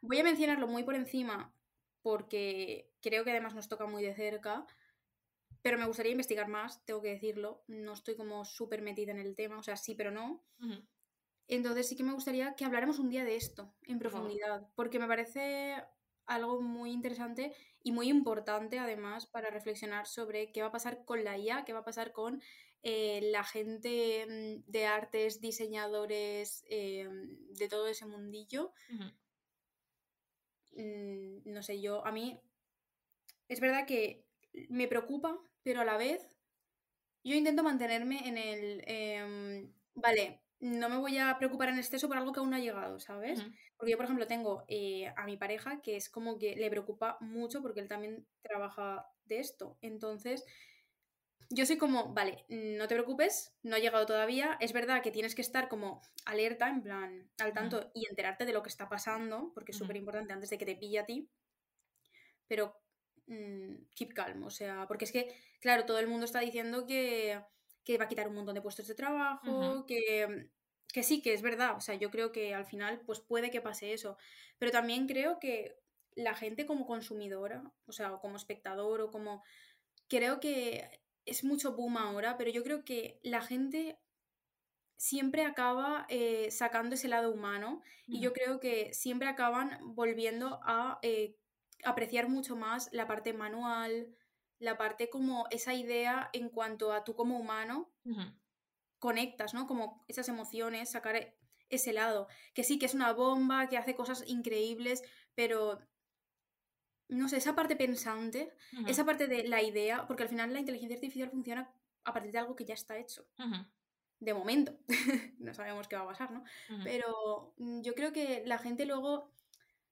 Voy a mencionarlo muy por encima porque creo que además nos toca muy de cerca, pero me gustaría investigar más, tengo que decirlo. No estoy como súper metida en el tema, o sea, sí, pero no. Entonces sí que me gustaría que habláramos un día de esto en profundidad, porque me parece algo muy interesante y muy importante además para reflexionar sobre qué va a pasar con la IA, qué va a pasar con eh, la gente mm, de artes, diseñadores, eh, de todo ese mundillo. Mm, no sé, yo, a mí es verdad que me preocupa, pero a la vez yo intento mantenerme en el... Em, vale, no me voy a preocupar en exceso por algo que aún no ha llegado, ¿sabes? Porque yo, por ejemplo, tengo eh, a mi pareja que es como que le preocupa mucho porque él también trabaja de esto. Entonces, yo soy como, vale, no te preocupes, no ha llegado todavía. Es verdad que tienes que estar como alerta, en plan, al tanto, y enterarte de lo que está pasando, porque es súper importante antes de que te pille a ti. Pero mm, keep calm, o sea, porque es que, claro, todo el mundo está diciendo que, que va a quitar un montón de puestos de trabajo, que que sí, que es verdad, o sea, yo creo que al final pues puede que pase eso, pero también creo que la gente como consumidora, o sea, o como espectador o como... Creo que es mucho boom ahora, pero yo creo que la gente siempre acaba eh, sacando ese lado humano y yo creo que siempre acaban volviendo a eh, apreciar mucho más la parte manual, la parte como esa idea en cuanto a tú como humano conectas, ¿no? Como esas emociones, sacar ese lado. Que sí, que es una bomba, que hace cosas increíbles, pero no sé, esa parte pensante, esa parte de la idea, porque al final la inteligencia artificial funciona a partir de algo que ya está hecho. De momento. <laughs> no sabemos qué va a pasar, ¿no? Pero mm, yo creo que la gente luego,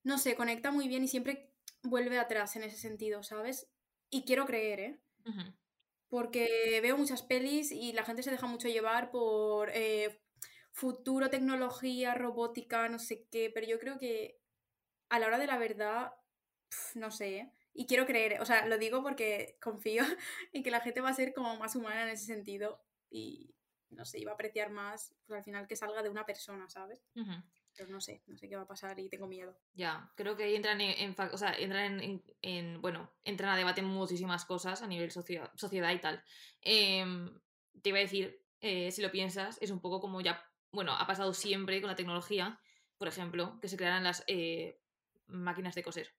no sé, conecta muy bien y siempre vuelve atrás en ese sentido, ¿sabes? Y quiero creer, ¿eh? porque veo muchas pelis y la gente se deja mucho llevar por eh, futuro, tecnología, robótica, no sé qué, pero yo creo que a la hora de la verdad, no sé, ¿eh? y quiero creer, o sea, lo digo porque confío <laughs> en que la gente va a ser como más humana en ese sentido y, no sé, iba a apreciar más, pues al final que salga de una persona, ¿sabes? Pero no sé, no sé qué va a pasar y tengo miedo. Ya, creo que ahí entran en, o sea, entran en, bueno, entran a debate muchísimas cosas a nivel sociedad y tal. Em, te iba a decir, eh, si lo piensas, es un poco como ya, bueno, ha pasado siempre con la tecnología, por ejemplo, que se crearan las eh, máquinas de coser.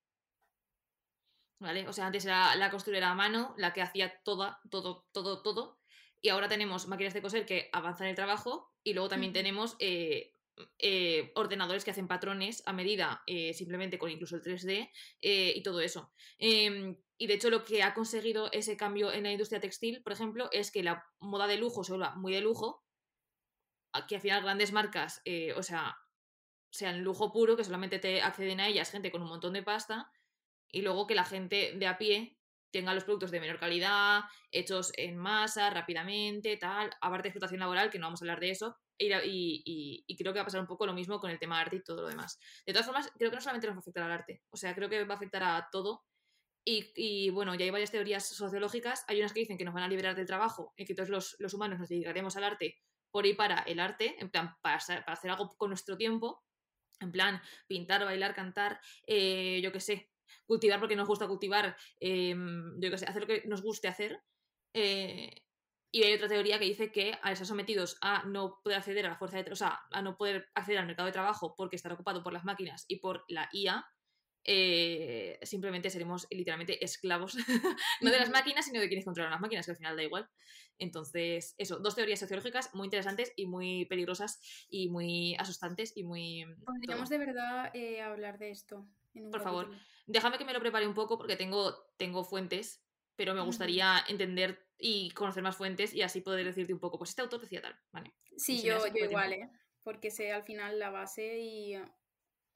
¿Vale? O sea, antes era la costurera a mano, la que hacía toda, todo, todo, todo. Y ahora tenemos máquinas de coser que avanzan el trabajo y luego también tenemos eh, eh, ordenadores que hacen patrones a medida, eh, simplemente con incluso el 3D eh, y todo eso. Em, y de hecho lo que ha conseguido ese cambio en la industria textil, por ejemplo, es que la moda de lujo se vuelva muy de lujo, que al final grandes marcas, o sea, sean lujo puro, que solamente te acceden a ellas gente con un montón de pasta, y luego que la gente de a pie tenga los productos de menor calidad, hechos en masa, rápidamente, tal, aparte de explotación laboral, que no vamos a hablar de eso, y, creo que va a pasar un poco lo mismo con el tema arte y todo lo demás. De todas formas, creo que no solamente nos va a afectar al arte, o sea, creo que va a afectar a todo. Y, bueno, ya hay varias teorías sociológicas. Hay unas que dicen que nos van a liberar del trabajo y que todos los, humanos nos dedicaremos al arte por y para el arte, en plan, para, hacer algo con nuestro tiempo, en plan, pintar, bailar, cantar, eh, yo qué sé, cultivar porque nos gusta cultivar, em, yo qué sé, hacer lo que nos guste hacer. Eh, y hay otra teoría que dice que al estar sometidos a no poder acceder a la fuerza de o sea, a no poder acceder al mercado de trabajo porque estar ocupado por las máquinas y por la IA, eh, simplemente seremos literalmente esclavos, <laughs> no de las máquinas, sino de quienes controlan las máquinas, que al final da igual. Entonces, eso, dos teorías sociológicas muy interesantes y muy peligrosas y muy asustantes y muy... Podríamos de verdad eh, hablar de esto. Por favor, déjame que me lo prepare un poco porque tengo, tengo fuentes, pero me gustaría entender y conocer más fuentes y así poder decirte un poco, pues este autor decía tal, ¿vale? Sí, yo, yo igual, ¿eh? Porque sé al final la base y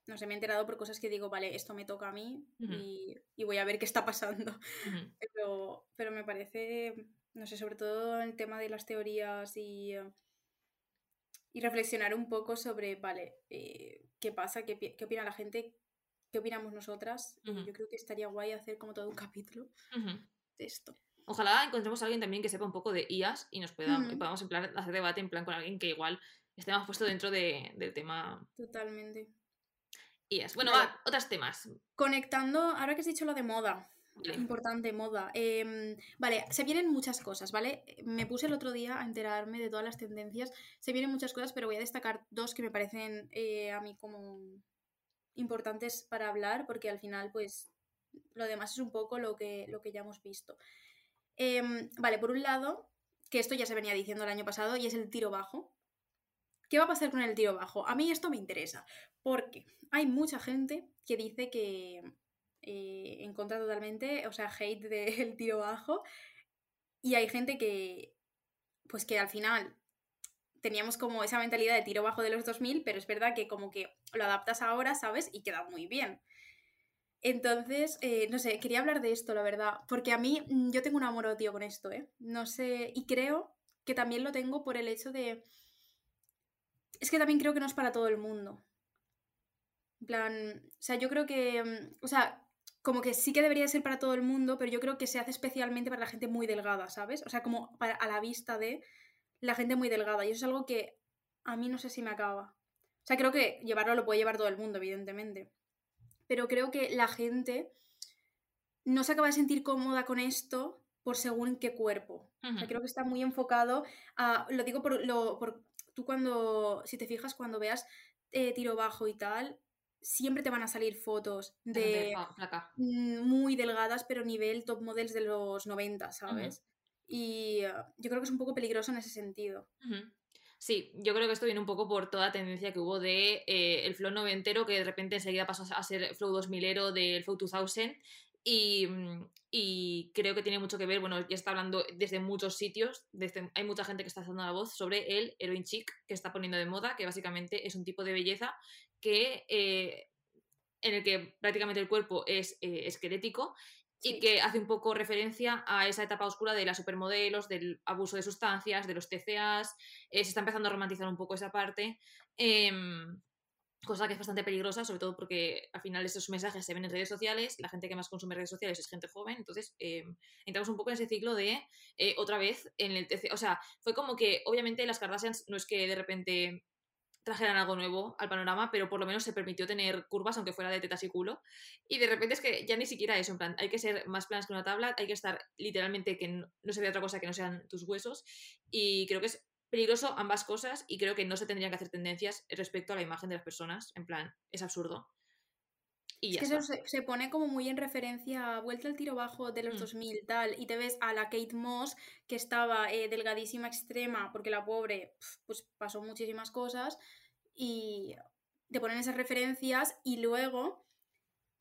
no sé, me he enterado por cosas que digo, vale, esto me toca a mí y, voy a ver qué está pasando. <laughs> pero, pero me parece, no sé, sobre todo el tema de las teorías y, y reflexionar un poco sobre, vale, eh, qué pasa, qué, qué opina la gente, qué opinamos nosotras. Yo creo que estaría guay hacer como todo un capítulo esto. Ojalá encontremos a alguien también que sepa un poco de IAS y nos pueda, podamos en plan, hacer debate en plan con alguien que igual esté más puesto dentro del tema. Totalmente. IAS. Bueno, va, otros temas. Conectando, ahora que has dicho lo de moda. Importante, moda. Em, vale, se vienen muchas cosas, ¿vale? Me puse el otro día a enterarme de todas las tendencias. Se vienen muchas cosas, pero voy a destacar dos que me parecen eh, a mí como importantes para hablar, porque al final, pues, lo demás es un poco lo que, lo que ya hemos visto. Em, vale, por un lado, que esto ya se venía diciendo el año pasado, y es el tiro bajo. ¿Qué va a pasar con el tiro bajo? A mí esto me interesa, porque hay mucha gente que dice que eh, en contra totalmente, o sea, hate del <laughs> tiro bajo, y hay gente que, pues que al final teníamos como esa mentalidad de tiro bajo de los 2000, pero es verdad que como que lo adaptas ahora, ¿sabes? Y queda muy bien. Entonces, eh, no sé, quería hablar de esto, la verdad, porque a mí mm, yo tengo un amor odio con esto, ¿eh? No sé, y creo que también lo tengo por el hecho de... Es que también creo que no es para todo el mundo. En plan, o sea, yo creo que, mm, o sea, como que sí que debería ser para todo el mundo, pero yo creo que se hace especialmente para la gente muy delgada, ¿sabes? O sea, como para, a la vista de la gente muy delgada. Y eso es algo que a mí no sé si me acaba. O sea, creo que llevarlo lo puede llevar todo el mundo, evidentemente pero creo que la gente no se acaba de sentir cómoda con esto por según qué cuerpo. creo que está muy enfocado a, lo digo por, lo, por tú cuando, si te fijas, cuando veas eh, tiro bajo y tal, siempre te van a salir fotos de muy delgadas, pero nivel top models de los 90, ¿sabes? Y uh, yo creo que es un poco peligroso en ese sentido. Sí, yo creo que esto viene un poco por toda la tendencia que hubo de eh, el flow noventero, que de repente enseguida pasó a ser flow 2000ero del flow 2000 y, mm, y, creo que tiene mucho que ver, bueno, ya está hablando desde muchos sitios, hay mucha gente que está dando la voz sobre el heroin chic que está poniendo de moda, que básicamente es un tipo de belleza que... Eh, en el que prácticamente el cuerpo es eh, esquelético y que hace un poco referencia a esa etapa oscura de las supermodelos, del abuso de sustancias, de los TCAs, eh, se está empezando a romantizar un poco esa parte, em, cosa que es bastante peligrosa, sobre todo porque al final esos mensajes se ven en redes sociales, la gente que más consume redes sociales es gente joven, entonces em, entramos un poco en ese ciclo de eh, otra vez en el TCA, o sea, fue como que obviamente las Kardashians no es que de repente trajeran algo nuevo al panorama, pero por lo menos se permitió tener curvas, aunque fuera de tetas y culo. Y de repente es que ya ni siquiera eso, en plan, hay que ser más planas que una tabla, hay que estar literalmente que no, se vea otra cosa que no sean tus huesos. Y creo que es peligroso ambas cosas y creo que no se tendrían que hacer tendencias respecto a la imagen de las personas. En plan, es absurdo. Y es que eso se, pone como muy en referencia a vuelta al tiro bajo de los 2000 mm. tal y te ves a la Kate Moss que estaba eh, delgadísima extrema porque la pobre pues pasó muchísimas cosas y te ponen esas referencias y luego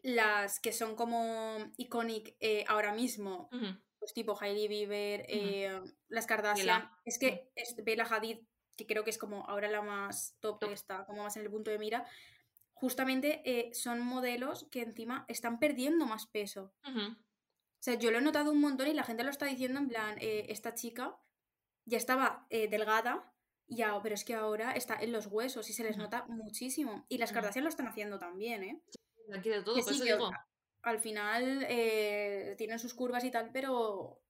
las que son como iconic eh, ahora mismo, pues tipo Hailey Bieber, eh, las Kardashian, es que es Bella Hadid, que creo que es como ahora la más top, top. está como más en el punto de mira, justamente eh, son modelos que encima están perdiendo más peso. O sea, yo lo he notado un montón y la gente lo está diciendo en plan, esta chica ya estaba delgada ya, pero es que ahora está en los huesos y se les nota muchísimo. Y las Kardashian lo están haciendo también, ¿eh? Aquí de todo, digo. Al final eh, tienen sus curvas y tal, pero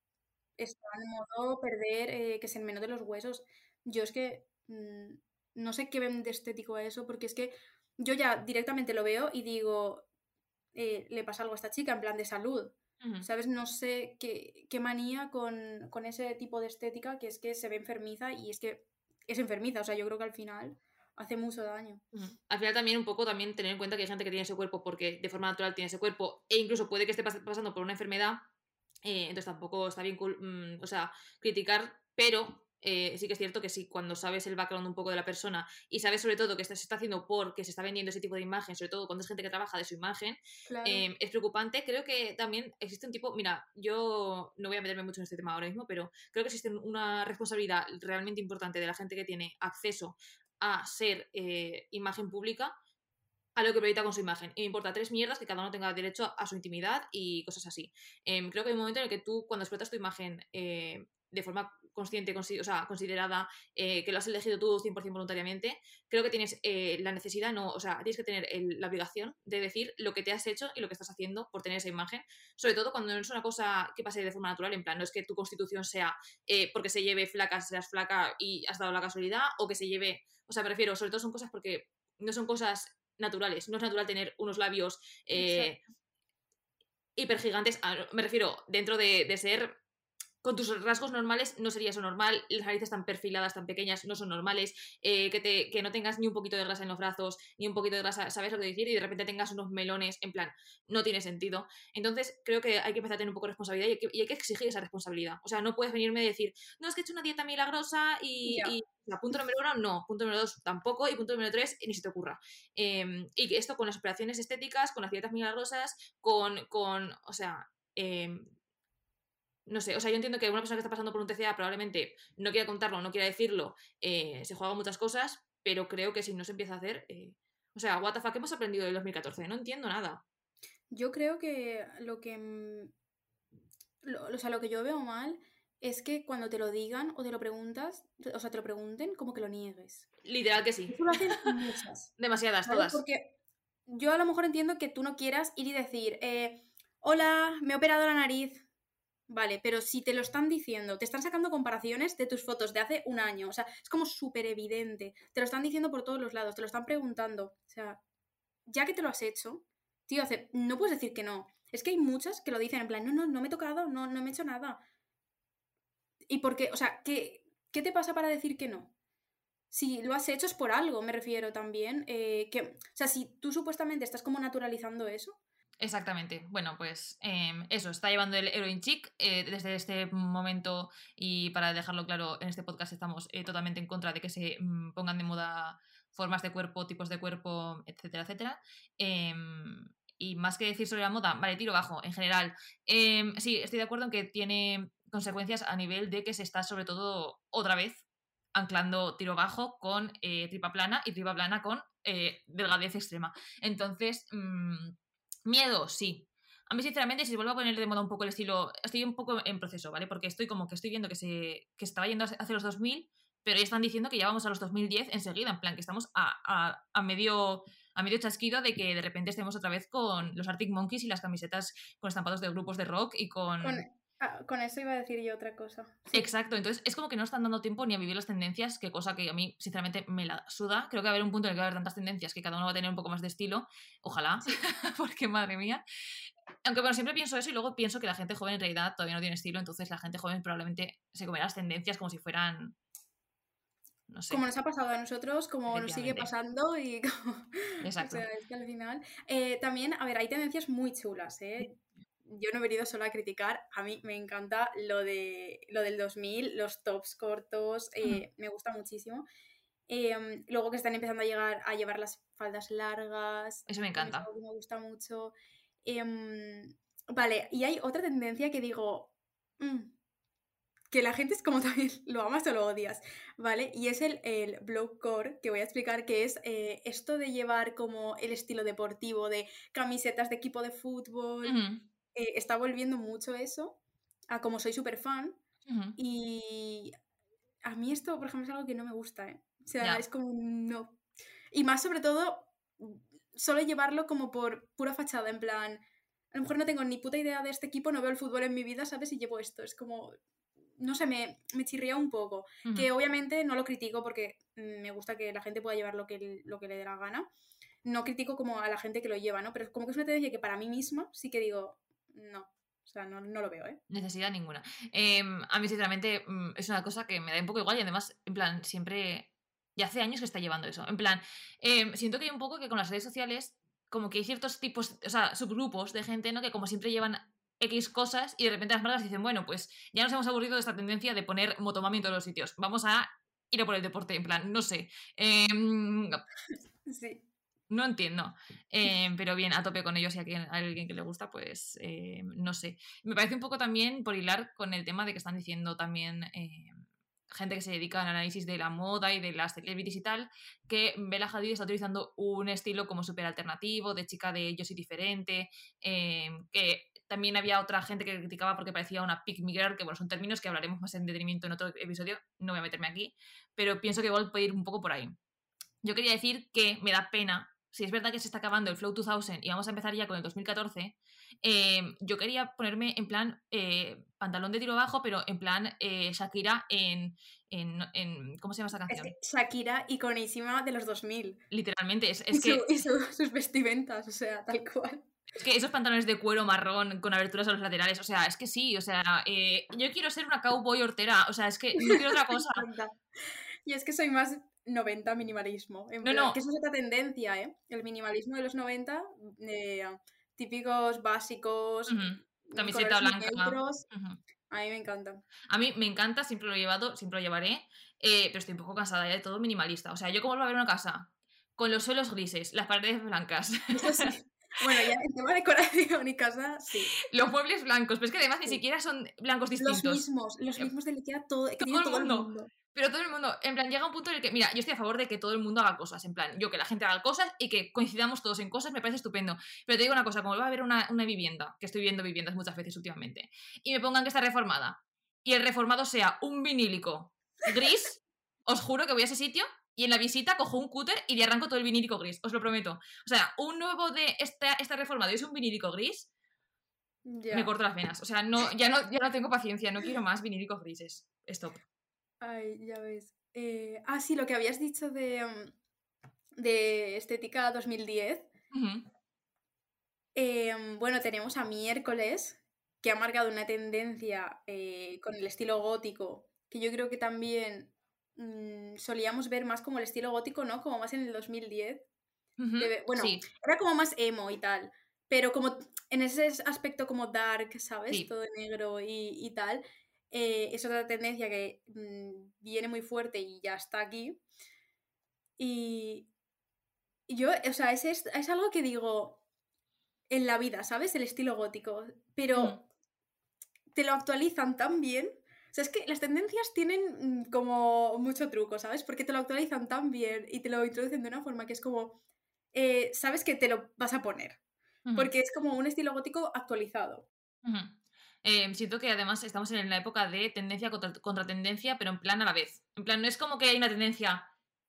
están en modo perder, eh, que se de los huesos. Yo es que mm, no sé qué ven de estético a eso, porque es que yo ya directamente lo veo y digo, eh, le pasa algo a esta chica en plan de salud. ¿Sabes? No sé qué, qué manía con, con, ese tipo de estética que es que se ve enfermiza y es que es enfermiza. O sea, yo creo que al final hace mucho daño. Al final también un poco también tener en cuenta que hay gente que tiene ese cuerpo porque de forma natural tiene ese cuerpo e incluso puede que esté pasando por una enfermedad, eh, entonces tampoco está bien, mm, o sea, criticar, pero eh, sí que es cierto que sí, cuando sabes el background un poco de la persona y sabes sobre todo que se está haciendo porque se está vendiendo ese tipo de imagen, sobre todo cuando es gente que trabaja de su imagen, em, es preocupante. Creo que también existe un tipo, mira, yo no voy a meterme mucho en este tema ahora mismo, pero creo que existe una responsabilidad realmente importante de la gente que tiene acceso a ser eh, imagen pública a lo que proyecta con su imagen. Y me importa tres mierdas que cada uno tenga derecho a su intimidad y cosas así. Em, creo que hay un momento en el que tú, cuando explotas tu imagen eh, de forma consciente, o sea, considerada, eh, que lo has elegido tú 100% voluntariamente, creo que tienes la necesidad, no, o sea, tienes que tener la obligación de decir lo que te has hecho y lo que estás haciendo por tener esa imagen, sobre todo cuando no es una cosa que pase de forma natural, en plan, no es que tu constitución sea porque se lleve flaca, seas flaca y has dado la casualidad, o que se lleve o sea, me refiero, sobre todo son cosas porque no son cosas naturales. No es natural tener unos labios eh, hipergigantes. Me refiero, dentro de, de ser con tus rasgos normales no sería eso normal, las narices tan perfiladas, tan pequeñas, no son normales, eh, que, te, que no tengas ni un poquito de grasa en los brazos, ni un poquito de grasa, ¿sabes lo que decir? Y de repente tengas unos melones, en plan, no tiene sentido. Entonces, creo que hay que empezar a tener un poco de responsabilidad y hay que, exigir esa responsabilidad. O sea, no puedes venirme a decir, no, es que he hecho una dieta milagrosa y, punto número uno, no, punto número dos, tampoco, y punto número tres, ni se te ocurra. Em, y que esto con las operaciones estéticas, con las dietas milagrosas, con, con o sea, eh, no sé, o sea, yo entiendo que una persona que está pasando por un TCA probablemente no quiera contarlo, no quiera decirlo, eh, se juega muchas cosas, pero creo que si no se empieza a hacer, eh, o sea, what the fuck, ¿qué hemos aprendido del 2014? No entiendo nada. Yo creo que lo que, mm, o sea, lo que yo veo mal es que cuando te lo digan o te lo preguntas, o sea, te lo pregunten, como que lo niegues. Literal que sí. lo hacen <laughs> muchas. Demasiadas, todas. Porque yo a lo mejor entiendo que tú no quieras ir y decir, eh, hola, me he operado la nariz, Vale, pero si te lo están diciendo, te están sacando comparaciones de tus fotos de hace un año, o sea, es como súper evidente, te lo están diciendo por todos los lados, te lo están preguntando, o sea, ya que te lo has hecho, tío, hace, no puedes decir que no. Es que hay muchas que lo dicen en plan, no, no, no me he tocado, no, no me he hecho nada. ¿Y por qué? O sea, ¿qué, qué te pasa para decir que no? Si lo has hecho es por algo, me refiero también. Eh, que, o sea, si tú supuestamente estás como naturalizando eso, Exactamente. Bueno, pues em, eso, está llevando el Heroin Chic eh, desde este momento y para dejarlo claro, en este podcast estamos eh, totalmente en contra de que se mm, pongan de moda formas de cuerpo, tipos de cuerpo, etcétera, etcétera. Em, y más que decir sobre la moda, vale, tiro bajo, en general. Em, sí, estoy de acuerdo en que tiene consecuencias a nivel de que se está sobre todo otra vez anclando tiro bajo con eh, tripa plana y tripa plana con delgadez extrema. Entonces... Mm, Miedo, sí. A mí, sinceramente, si se vuelve a poner de moda un poco el estilo, estoy un poco en proceso, ¿vale? Porque estoy como que estoy viendo que se que estaba yendo hacia los 2000, pero ya están diciendo que ya vamos a los 2010 enseguida, en plan que estamos a, a, medio a medio chasquido de que de repente estemos otra vez con los Arctic Monkeys y las camisetas con estampados de grupos de rock y con... Ah, con eso iba a decir yo otra cosa. Exacto, entonces es como que no están dando tiempo ni a vivir las tendencias, que cosa que a mí sinceramente me la suda. Creo que va a haber un punto en el que va a haber tantas tendencias que cada uno va a tener un poco más de estilo. Ojalá, <laughs> porque madre mía. Aunque bueno, siempre pienso eso y luego pienso que la gente joven en realidad todavía no tiene estilo, entonces la gente joven probablemente se comerá las tendencias como si fueran no sé. Como nos ha pasado a nosotros, como nos sigue pasando y <laughs> Exacto. O sea, es que al final... Eh, también, a ver, hay tendencias muy chulas, ¿eh? Yo no he venido solo a criticar, a mí me encanta lo, de, lo del 2000, los tops cortos, eh, me gusta muchísimo. Em, luego que están empezando a llegar a llevar las faldas largas. Eso me encanta. me gusta mucho. Em, vale, y hay otra tendencia que digo, mm, que la gente es como <laughs> también lo amas o lo odias, ¿vale? Y es el, el core, que voy a explicar que es eh, esto de llevar como el estilo deportivo de camisetas de equipo de fútbol, eh, está volviendo mucho eso, a como soy súper fan. Y a mí esto, por ejemplo, es algo que no me gusta, ¿eh? O sea, es como no. Y más sobre todo, solo llevarlo como por pura fachada, en plan, a lo mejor no tengo ni puta idea de este equipo, no veo el fútbol en mi vida, ¿sabes? Y llevo esto. Es como, no sé, me, me chirría un poco. Que obviamente no lo critico porque me gusta que la gente pueda llevar lo que, lo que le dé la gana. No critico como a la gente que lo lleva, ¿no? Pero como que es una tendencia que para mí misma sí que digo, no. O sea, no, lo veo, ¿eh? Necesidad ninguna. Em, a mí, sinceramente, mm, es una cosa que me da un poco igual y además, en plan, siempre Y hace años que está llevando eso. En plan, em, siento que hay un poco que con las redes sociales, como que hay ciertos tipos, o sea, subgrupos de gente, ¿no? Que como siempre llevan X cosas y de repente las marcas dicen, bueno, pues ya nos hemos aburrido de esta tendencia de poner motomami en todos los sitios. Vamos a ir a por el deporte, en plan, no sé. Em, <laughs> sí. No entiendo. Em, pero bien, a tope con ellos, si a alguien que le gusta, pues em, no sé. Me parece un poco también por hilar con el tema de que están diciendo también gente que se dedica al análisis de la moda y de las celebrities y tal, que Bella Hadid está utilizando un estilo como súper alternativo, de chica de yo soy diferente, que también había otra gente que criticaba porque parecía una pick me girl, que bueno, son términos que hablaremos más en detenimiento en otro episodio, no voy a meterme aquí, pero pienso que igual puede ir un poco por ahí. Yo quería decir que me da pena, si es verdad que se está acabando el Flow 2000 y vamos a empezar ya con el 2014, eh, yo quería ponerme en plan eh, pantalón de tiro bajo, pero en plan eh, Shakira en, ¿Cómo se llama esa canción? Shakira, iconísima de los 2000. Literalmente, es, que... y sus vestimentas, o sea, tal cual. Es que esos pantalones de cuero marrón con aberturas a los laterales, o sea, es que sí, o sea, eh, yo quiero ser una cowboy hortera, o sea, es que no quiero otra <laughs> cosa. y es que soy más 90 minimalismo. no, no. Que eso es otra tendencia, ¿eh? El minimalismo de los 90, típicos básicos. Camiseta blanca. A mí me encanta. A mí me encanta, siempre lo he llevado, siempre lo llevaré, eh, pero estoy un poco cansada ya de todo minimalista. O sea, yo como voy a ver una casa con los suelos grises, las paredes blancas. Sí. <laughs> Bueno, ya en tema de decoración y casa, sí. Los muebles blancos, pero es que además ni siquiera son blancos distintos. Los mismos, los mismos de Ikea, todo, todo, el mundo. Pero todo el mundo, en plan, llega un punto en el que, mira, yo estoy a favor de que todo el mundo haga cosas, en plan, yo que la gente haga cosas y que coincidamos todos en cosas, me parece estupendo. Pero te digo una cosa, como va a haber una, una vivienda, que estoy viendo viviendas muchas veces últimamente, y me pongan que está reformada, y el reformado sea un vinílico gris, os juro que voy a ese sitio y en la visita cojo un cúter y le arranco todo el vinílico gris, os lo prometo. O sea, un nuevo de esta, esta reforma es un vinílico gris, me corto las venas. O sea, no, ya, no, ya no tengo paciencia, no quiero más vinílicos grises. Stop. Ay, ya ves. Eh, ah, sí, lo que habías dicho de, mm, de estética 2010. Em, bueno, tenemos a miércoles, que ha marcado una tendencia eh, con el estilo gótico, que yo creo que también Mm, solíamos ver más como el estilo gótico, ¿no? Como más en el 2010. bueno, era como más emo y tal, pero como en ese aspecto como dark, ¿sabes? Todo negro y, tal. Eh, es otra tendencia que mm, viene muy fuerte y ya está aquí. Y yo, o sea, es, es, algo que digo en la vida, ¿sabes? El estilo gótico, pero mm. te lo actualizan tan bien o sea, es que las tendencias tienen mm, como mucho truco, ¿sabes? Porque te lo actualizan tan bien y te lo introducen de una forma que es como, eh, sabes que te lo vas a poner. Porque es como un estilo gótico actualizado. Em, siento que además estamos en la época de tendencia contra, contra, tendencia, pero en plan a la vez. En plan, no es como que hay una tendencia,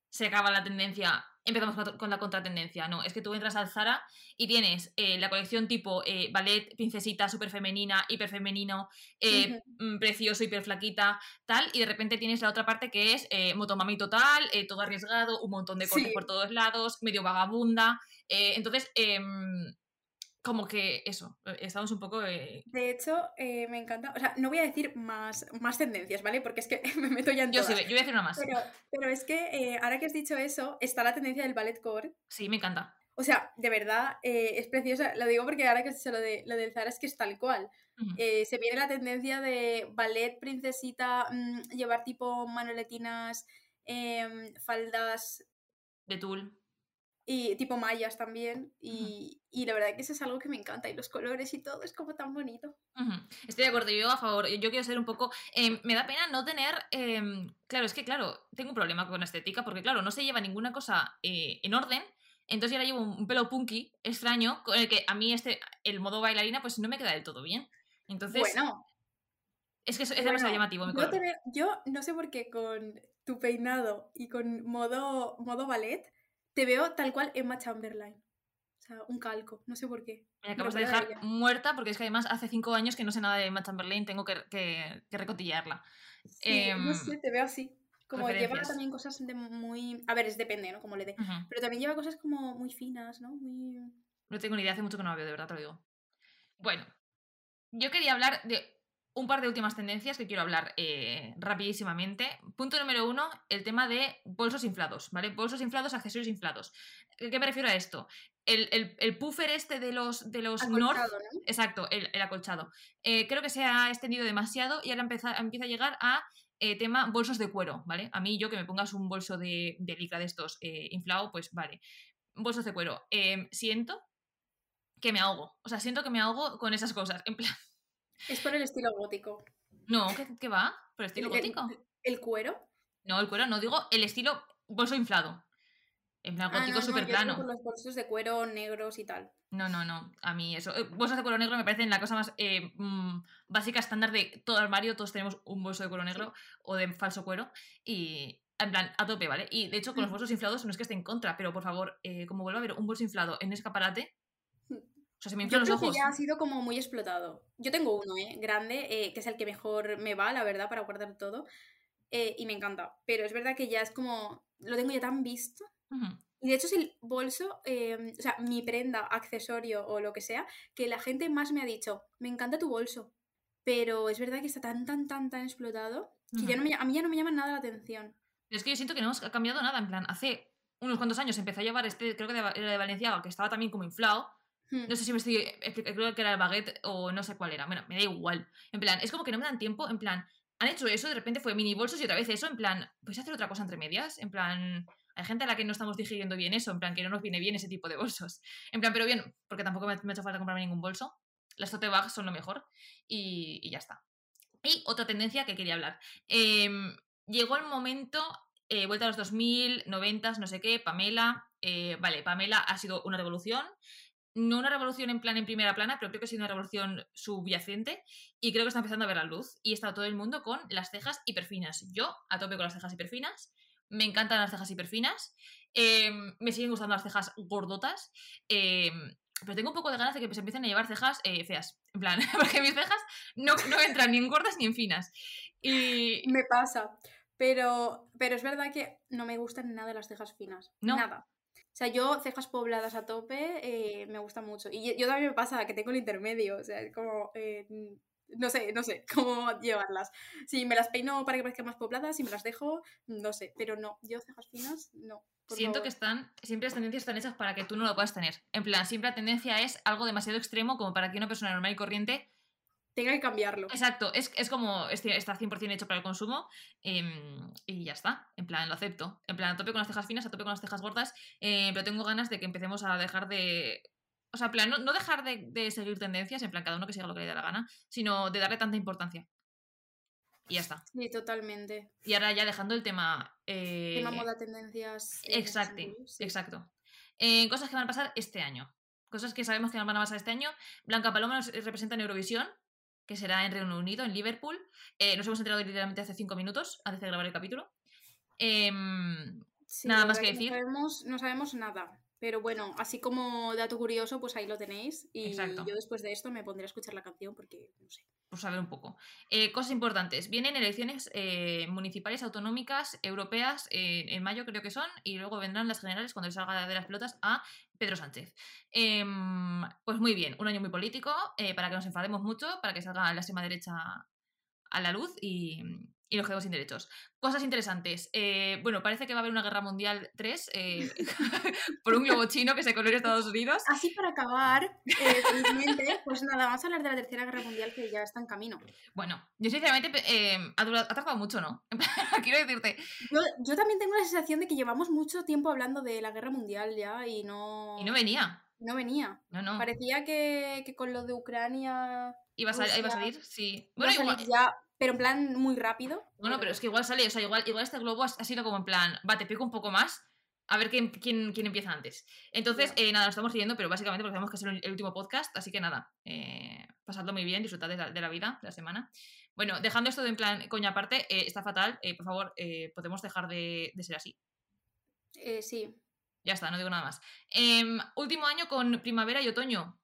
se acaba la tendencia, empezamos con la contratendencia. No, es que tú entras al Zara y tienes eh, la colección tipo eh, ballet, princesita, súper femenina, hiper femenino, eh, mm, precioso, hiper flaquita, tal, y de repente tienes la otra parte que es motomami total, todo arriesgado, un montón de cortes por todos lados, medio vagabunda. entonces, em, como que eso, eh, estamos un poco... De hecho, eh, me encanta, o sea, no voy a decir más, más tendencias, ¿vale? Porque es que <laughs> me meto ya en yo Sí, yo voy a decir una más. Pero, es que eh, ahora que has dicho eso, está la tendencia del ballet core. Sí, me encanta. O sea, de verdad, es preciosa. Lo digo porque ahora que has dicho lo, de, lo del Zara es que es tal cual. se viene la tendencia de ballet, princesita, mm, llevar tipo manoletinas, em, faldas... De tul. Y tipo mallas también. Y, y, la verdad que eso es algo que me encanta. Y los colores y todo es como tan bonito. Estoy de acuerdo, yo a favor. Yo quiero ser un poco. Em, me da pena no tener. Em, claro, es que, claro, tengo un problema con estética porque, claro, no se lleva ninguna cosa eh, en orden. Entonces yo ahora llevo un, pelo punky extraño con el que a mí este, el modo bailarina pues no me queda del todo bien. Entonces... Bueno. Es que es, demasiado llamativo. Mi yo, yo no sé por qué con tu peinado y con modo, modo ballet te veo tal cual Emma Chamberlain. O sea, un calco, no sé por qué. Me acabas de dejar muerta porque es que además hace cinco años que no sé nada de Emma Chamberlain, tengo que, que, recotillarla. no em, sé, te veo así. Como lleva también cosas de muy... A ver, es depende, ¿no? Como le dé. Pero también lleva cosas como muy finas, ¿no? Muy... No tengo ni idea, hace mucho que no la veo, de verdad te lo digo. Bueno, yo quería hablar de un par de últimas tendencias que quiero hablar eh, rapidísimamente. Punto número uno, el tema de bolsos inflados, ¿vale? Bolsos inflados, accesorios inflados. ¿Qué me refiero a esto? El, puffer este de los, de los North, exacto, el, acolchado. Eh, creo que se ha extendido demasiado y ahora empieza, empieza a llegar a eh, tema bolsos de cuero, ¿vale? A mí yo que me pongas un bolso de, de licra de estos inflado, pues vale. Bolsos de cuero. siento que me ahogo. O sea, siento que me ahogo con esas cosas. En plan. Es por el estilo gótico. No, ¿qué, va? ¿Por el estilo gótico? El, cuero? No, el cuero no, digo el estilo bolso inflado. En plan ah, gótico súper plano. Con los bolsos de cuero negros y tal. No, no, no. A mí eso. Eh, bolsos de cuero negro me parecen la cosa más eh, mm, básica, estándar de todo armario. Todos tenemos un bolso de cuero negro o de falso cuero. Y, en plan, a tope, ¿vale? Y de hecho, con los mm. bolsos inflados no es que esté en contra, pero por favor, eh, como vuelva a haber un bolso inflado en escaparate, o sea, se me inflan los ojos. Que ya ha sido como muy explotado. Yo tengo uno, ¿eh? Grande, eh, que es el que mejor me va, la verdad, para guardar todo. Eh, y me encanta. Pero es verdad que ya es como. Lo tengo ya tan visto. Y de hecho es el bolso, em, o sea, mi prenda, accesorio o lo que sea, que la gente más me ha dicho, me encanta tu bolso. Pero es verdad que está tan, tan, tan, tan explotado que ya no me, a mí ya no me llama nada la atención. Es que yo siento que no hemos cambiado nada. En plan, hace unos cuantos años empecé a llevar este, creo que era de Valenciaga, que estaba también como inflado. No sé si me estoy. Creo que era el baguette o no sé cuál era. Bueno, me da igual. En plan, es como que no me dan tiempo. En plan, han hecho eso, de repente fue mini bolsos y otra vez eso. En plan, ¿puedes hacer otra cosa entre medias? En plan, hay gente a la que no estamos digiriendo bien eso. En plan, que no nos viene bien ese tipo de bolsos. En plan, pero bien, porque tampoco me, ha hecho falta comprarme ningún bolso. Las tote bags son lo mejor. Y, ya está. Y otra tendencia que quería hablar. Em, llegó el momento. Eh, vuelta a los 2000, 90, no sé qué, Pamela. Eh, vale, Pamela ha sido una revolución no una revolución en plan en primera plana, pero creo que ha sido una revolución subyacente y creo que está empezando a ver la luz y está todo el mundo con las cejas hiperfinas. Yo a tope con las cejas hiperfinas, me encantan las cejas hiperfinas, em, me siguen gustando las cejas gordotas, em, pero tengo un poco de ganas de que se empiecen a llevar cejas eh, feas, en plan, <laughs> porque mis cejas no, entran ni en gordas ni en finas. Y... Me pasa. Pero, pero es verdad que no me gustan nada las cejas finas. Nada. O sea, yo cejas pobladas a tope eh, me gusta mucho. Y yo, también me pasa que tengo el intermedio, o sea, es como... Eh, no sé, no sé <laughs> cómo llevarlas. Si me las peino para que parezcan más pobladas, si me las dejo, no sé. Pero no, yo cejas finas, no. Siento que están, siempre las tendencias están hechas para que tú no lo puedas tener. En plan, siempre la tendencia es algo demasiado extremo como para que una persona normal y corriente tenga que cambiarlo. Exacto, es, es como está 100% hecho para el consumo em, y ya está, en plan lo acepto. En plan a tope con las cejas finas, a tope con las cejas gordas, eh, pero tengo ganas de que empecemos a dejar de... O sea, en plan, no, dejar de, seguir tendencias, en plan cada uno que siga lo que le dé la gana, sino de darle tanta importancia. Y ya está. Sí, totalmente. Y ahora ya dejando el tema... Eh... Tema moda, tendencias... Exacto, exacto. Eh, cosas que van a pasar este año. Cosas que sabemos que van a pasar este año. Blanca Paloma nos representa en Eurovisión que será en Reino Unido, en Liverpool. Eh, nos hemos enterado literalmente hace cinco minutos, antes de grabar el capítulo. Em, nada más que decir. No sabemos, nada. Pero bueno, así como dato curioso, pues ahí lo tenéis. Y yo después de esto me pondré a escuchar la canción porque no sé. Por saber un poco. Eh, cosas importantes. Vienen elecciones eh, municipales, autonómicas, europeas, en mayo creo que son, y luego vendrán las generales cuando salga de las pelotas a Pedro Sánchez. Em, pues muy bien, un año muy político, eh, para que nos enfademos mucho, para que salga la extrema derecha a la luz y, y los quedemos sin derechos. Cosas interesantes. Eh, bueno, parece que va a haber una guerra mundial 3 eh, <laughs> por un globo chino que se coló en Estados Unidos. Así para acabar, eh, pues nada, vamos a hablar de la tercera guerra mundial que ya está en camino. Bueno, yo sinceramente ha, tardado mucho, ¿no? <laughs> Quiero decirte. Yo, también tengo la sensación de que llevamos mucho tiempo hablando de la guerra mundial ya y no. Y no venía. No venía. No, no. Parecía que, con lo de Ucrania. ¿Iba a, salir? Sí. Bueno, igual... ya pero en plan muy rápido. Bueno, pero es que igual sale, o sea, igual, igual este globo ha, sido como en plan, va, te pico un poco más, a ver quién, quién, quién empieza antes. Entonces, eh, nada, nos estamos riendo, pero básicamente porque sabemos que es el, último podcast, así que nada, eh, pasadlo muy bien, disfrutad de la, de la, vida, de la semana. Bueno, dejando esto de en plan coña aparte, eh, está fatal, eh, por favor, podemos dejar de, de ser así. sí. Ya está, no digo nada más. Em, último año con primavera y otoño.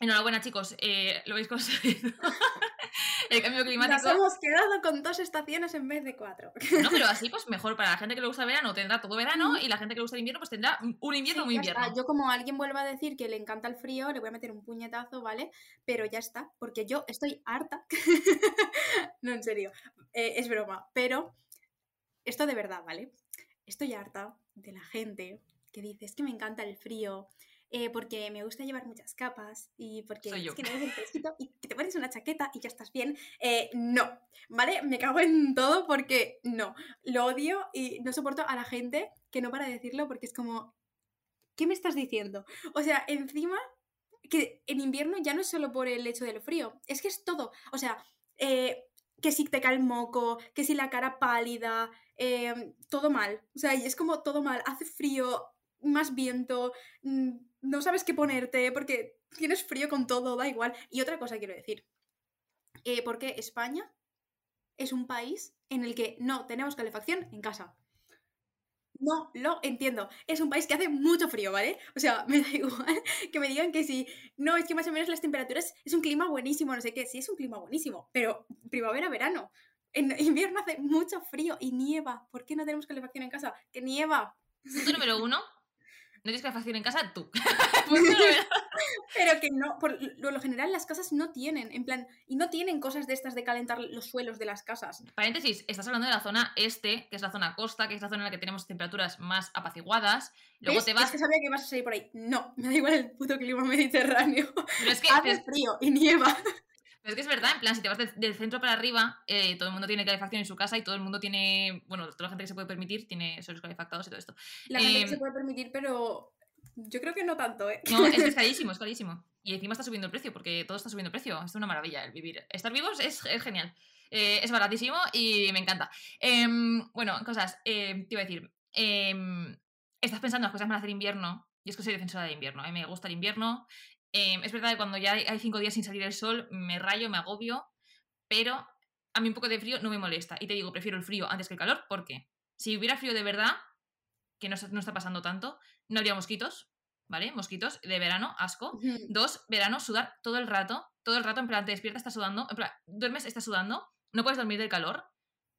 Enhorabuena, chicos, lo habéis conseguido. <laughs> el cambio climático. Nos hemos quedado con dos estaciones en vez de cuatro. No, pero así <laughs> pues mejor para la gente que le gusta el verano tendrá todo verano y la gente que le gusta el invierno pues tendrá un invierno muy invierno. Yo como alguien vuelva a decir que le encanta el frío, le voy a meter un puñetazo, ¿vale? Pero ya está, porque yo estoy harta. <laughs> no, en serio, eh, es broma, pero esto de verdad, ¿vale? Estoy harta de la gente que dice, es que me encanta el frío, eh, porque me gusta llevar muchas capas y porque es que no eres el fresquito y que te pones una chaqueta y ya estás bien. Eh, no, ¿vale? Me cago en todo porque no, lo odio y no soporto a la gente que no para decirlo porque es como, ¿qué me estás diciendo? O sea, encima que en invierno ya no es solo por el hecho del frío, es que es todo. O sea, eh, que si te cae el moco, que si la cara pálida, todo mal. O sea, es como todo mal. Hace frío, más viento, mm, no sabes qué ponerte porque tienes frío con todo, da igual. Y otra cosa quiero decir, eh, porque España es un país en el que no tenemos calefacción en casa. No lo entiendo. Es un país que hace mucho frío, ¿vale? O sea, <laughs> me da igual que me digan que si no, es que más o menos las temperaturas es un clima buenísimo, no sé qué. Sí, es un clima buenísimo, pero primavera, verano. En invierno hace mucho frío y nieva. ¿Por qué no tenemos calefacción en casa? Que nieva. Punto número uno, no tienes calefacción en casa, tú. <laughs> <laughs> Pero que no, por lo general las casas no tienen, en plan, y no tienen cosas de estas de calentar los suelos de las casas. Paréntesis, estás hablando de la zona este, que es la zona costa, que es la zona en la que tenemos temperaturas más apaciguadas. Luego te vas. Es que sabía que ibas a salir por ahí. No, <laughs> me da igual el puto clima mediterráneo. Pero es que. Hace frío y nieva. Pero es que es verdad, en plan, si te vas del centro para arriba, eh, todo el mundo tiene calefacción en su casa y todo el mundo tiene, bueno, toda la gente que se puede permitir tiene suelos calefactados y todo esto. La gente que em, se puede permitir, pero yo creo que no tanto, ¿eh? No, es, <laughs> carísimo, es carísimo. Y encima está subiendo el precio, porque todo está subiendo el precio. Es una maravilla el vivir. Estar vivos es, genial. Eh, es baratísimo y me encanta. Em, bueno, cosas, eh, te iba a decir. Em, estás pensando en las cosas para hacer invierno. Y es que soy defensora de invierno. A mí me gusta el invierno. Em, es verdad que cuando ya hay cinco días sin salir el sol, me rayo, me agobio, pero a mí un poco de frío no me molesta. Y te digo, prefiero el frío antes que el calor, porque si hubiera frío de verdad, que no, no está pasando tanto, no habría mosquitos, ¿vale? Mosquitos de verano, asco. Dos, verano, sudar todo el rato, todo el rato, en plan, te despiertas, estás sudando, en plan, duermes, estás sudando, no puedes dormir del calor.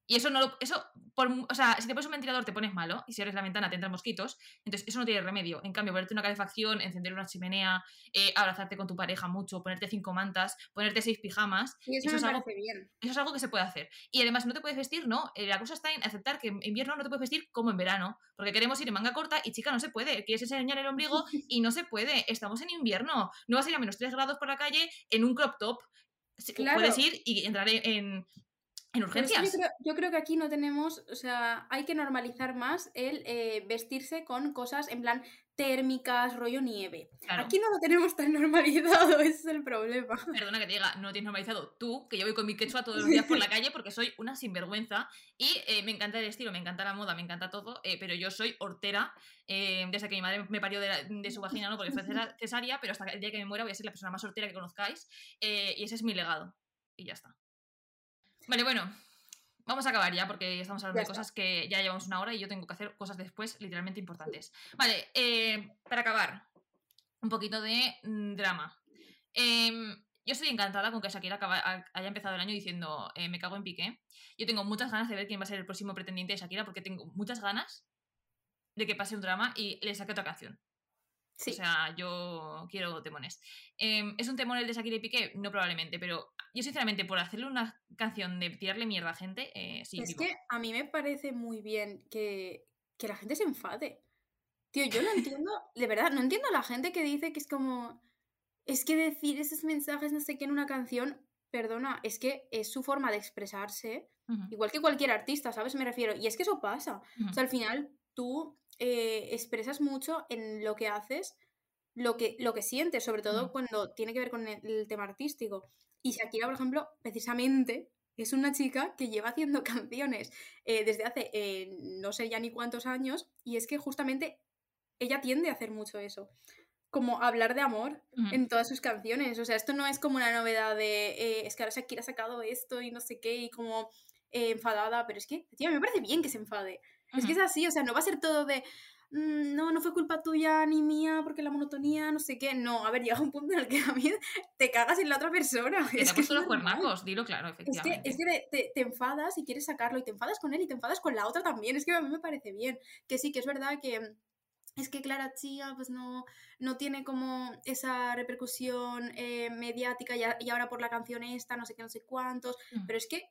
Y eso no lo, eso, por, o sea, si te pones un ventilador te pones malo y si abres la ventana te entran mosquitos, entonces eso no tiene remedio. En cambio, ponerte una calefacción, encender una chimenea, eh, abrazarte con tu pareja mucho, ponerte cinco mantas, ponerte seis pijamas. eso, es algo, bien. Eso es algo que se puede hacer. Y además no te puedes vestir, ¿no? Eh, la cosa está en aceptar que en invierno no te puedes vestir como en verano, porque queremos ir en manga corta y chica, no se puede. Quieres enseñar el ombligo <laughs> y no se puede. Estamos en invierno. No vas a ir a menos 3 grados por la calle en un crop top. Claro. Puedes ir y entrar en, en urgencias. Yo creo, que aquí no tenemos, o sea, hay que normalizar más el eh, vestirse con cosas en plan térmicas, rollo nieve. Aquí no lo tenemos tan <laughs> normalizado, ese es el problema. Perdona que te diga, no lo tienes normalizado tú, que yo voy con mi quechua todos los días por la calle porque soy una sinvergüenza y eh, me encanta el estilo, me encanta la moda, me encanta todo, eh, pero yo soy hortera desde que mi madre me parió de, su vagina, ¿no? Porque fue <laughs> cesárea, pero hasta el día que me muera voy a ser la persona más hortera que conozcáis y ese es mi legado. Y ya está. Vale, bueno, vamos a acabar ya porque estamos hablando de cosas que ya llevamos una hora y yo tengo que hacer cosas después literalmente importantes. Vale, eh, para acabar, un poquito de mm, drama. Em, yo estoy encantada con que Shakira haya empezado el año diciendo eh, me cago en piqué. Yo tengo muchas ganas de ver quién va a ser el próximo pretendiente de Shakira porque tengo muchas ganas de que pase un drama y le saque otra canción. O sea, yo quiero temones. Em, ¿Es un temor el de Shakira y Piqué? No probablemente, pero yo sinceramente por hacerle una canción de tirarle mierda a gente, eh, sí. Es que a mí me parece muy bien que, que la gente se enfade. Tío, yo no entiendo, <laughs> de verdad, no entiendo a la gente que dice que es como... Es que decir esos mensajes, no sé qué, en una canción, perdona, es que es su forma de expresarse, igual que cualquier artista, ¿sabes? Me refiero. Y es que eso pasa. O sea, al final tú eh, expresas mucho en lo que haces, lo que, lo que sientes, sobre todo cuando tiene que ver con el, tema artístico. Y Shakira, por ejemplo, precisamente es una chica que lleva haciendo <laughs> canciones eh, desde hace eh, no sé ya ni cuántos años y es que justamente ella tiende a hacer mucho eso. Como hablar de amor en todas sus canciones. O sea, esto no es como una novedad de es que ahora Shakira ha sacado esto y no sé qué y como enfadada, pero es que, tío, me parece bien que se enfade. Es que es así, o sea, no va a ser todo de, mm, no, no fue culpa tuya ni mía porque la monotonía, no sé qué. No, a ver, llega un punto en el que a mí te cagas en la otra persona. es que los cuernacos, dilo claro, efectivamente. Es que, te, te, enfadas y quieres sacarlo y te enfadas con él y te enfadas con la otra también. Es que a mí me parece bien. Que sí, que es verdad que es que Clara Chía pues no, no tiene como esa repercusión eh, mediática y, ahora por la canción esta, no sé qué, no sé cuántos, mm. pero es que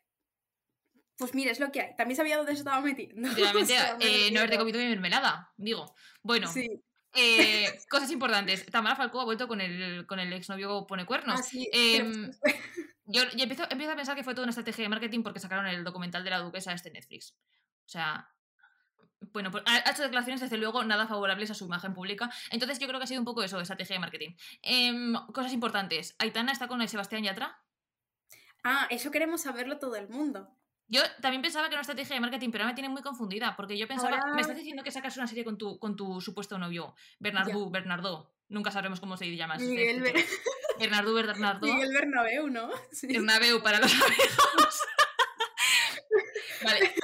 pues mira, es lo que hay. También sabía dónde se estaba metiendo. <laughs> Realmente, eh, no haberte comido mi mermelada, digo. Bueno, eh, <laughs> cosas importantes. Tamara Falcó ha vuelto con el, con el exnovio Pone Cuernos. Ah, em, yo, empiezo, empiezo, a pensar que fue toda una estrategia de marketing porque sacaron el documental de la duquesa este Netflix. O sea, bueno, pues ha hecho declaraciones desde luego nada favorables a su imagen pública. Entonces yo creo que ha sido un poco eso, estrategia de marketing. Em, cosas importantes. Aitana está con el Sebastián Yatra. Ah, eso queremos saberlo todo el mundo. Yo también pensaba que era una estrategia de marketing, pero ahora me tiene muy confundida, porque yo pensaba, me estás diciendo que sacas una serie con tu, con tu supuesto novio, Bernardo, Bernardo, nunca sabremos cómo se llama. Miguel este Bernardo, Bernardo. Miguel Bernabeu, ¿no? Sí. Bernabeu para los amigos. <laughs> vale.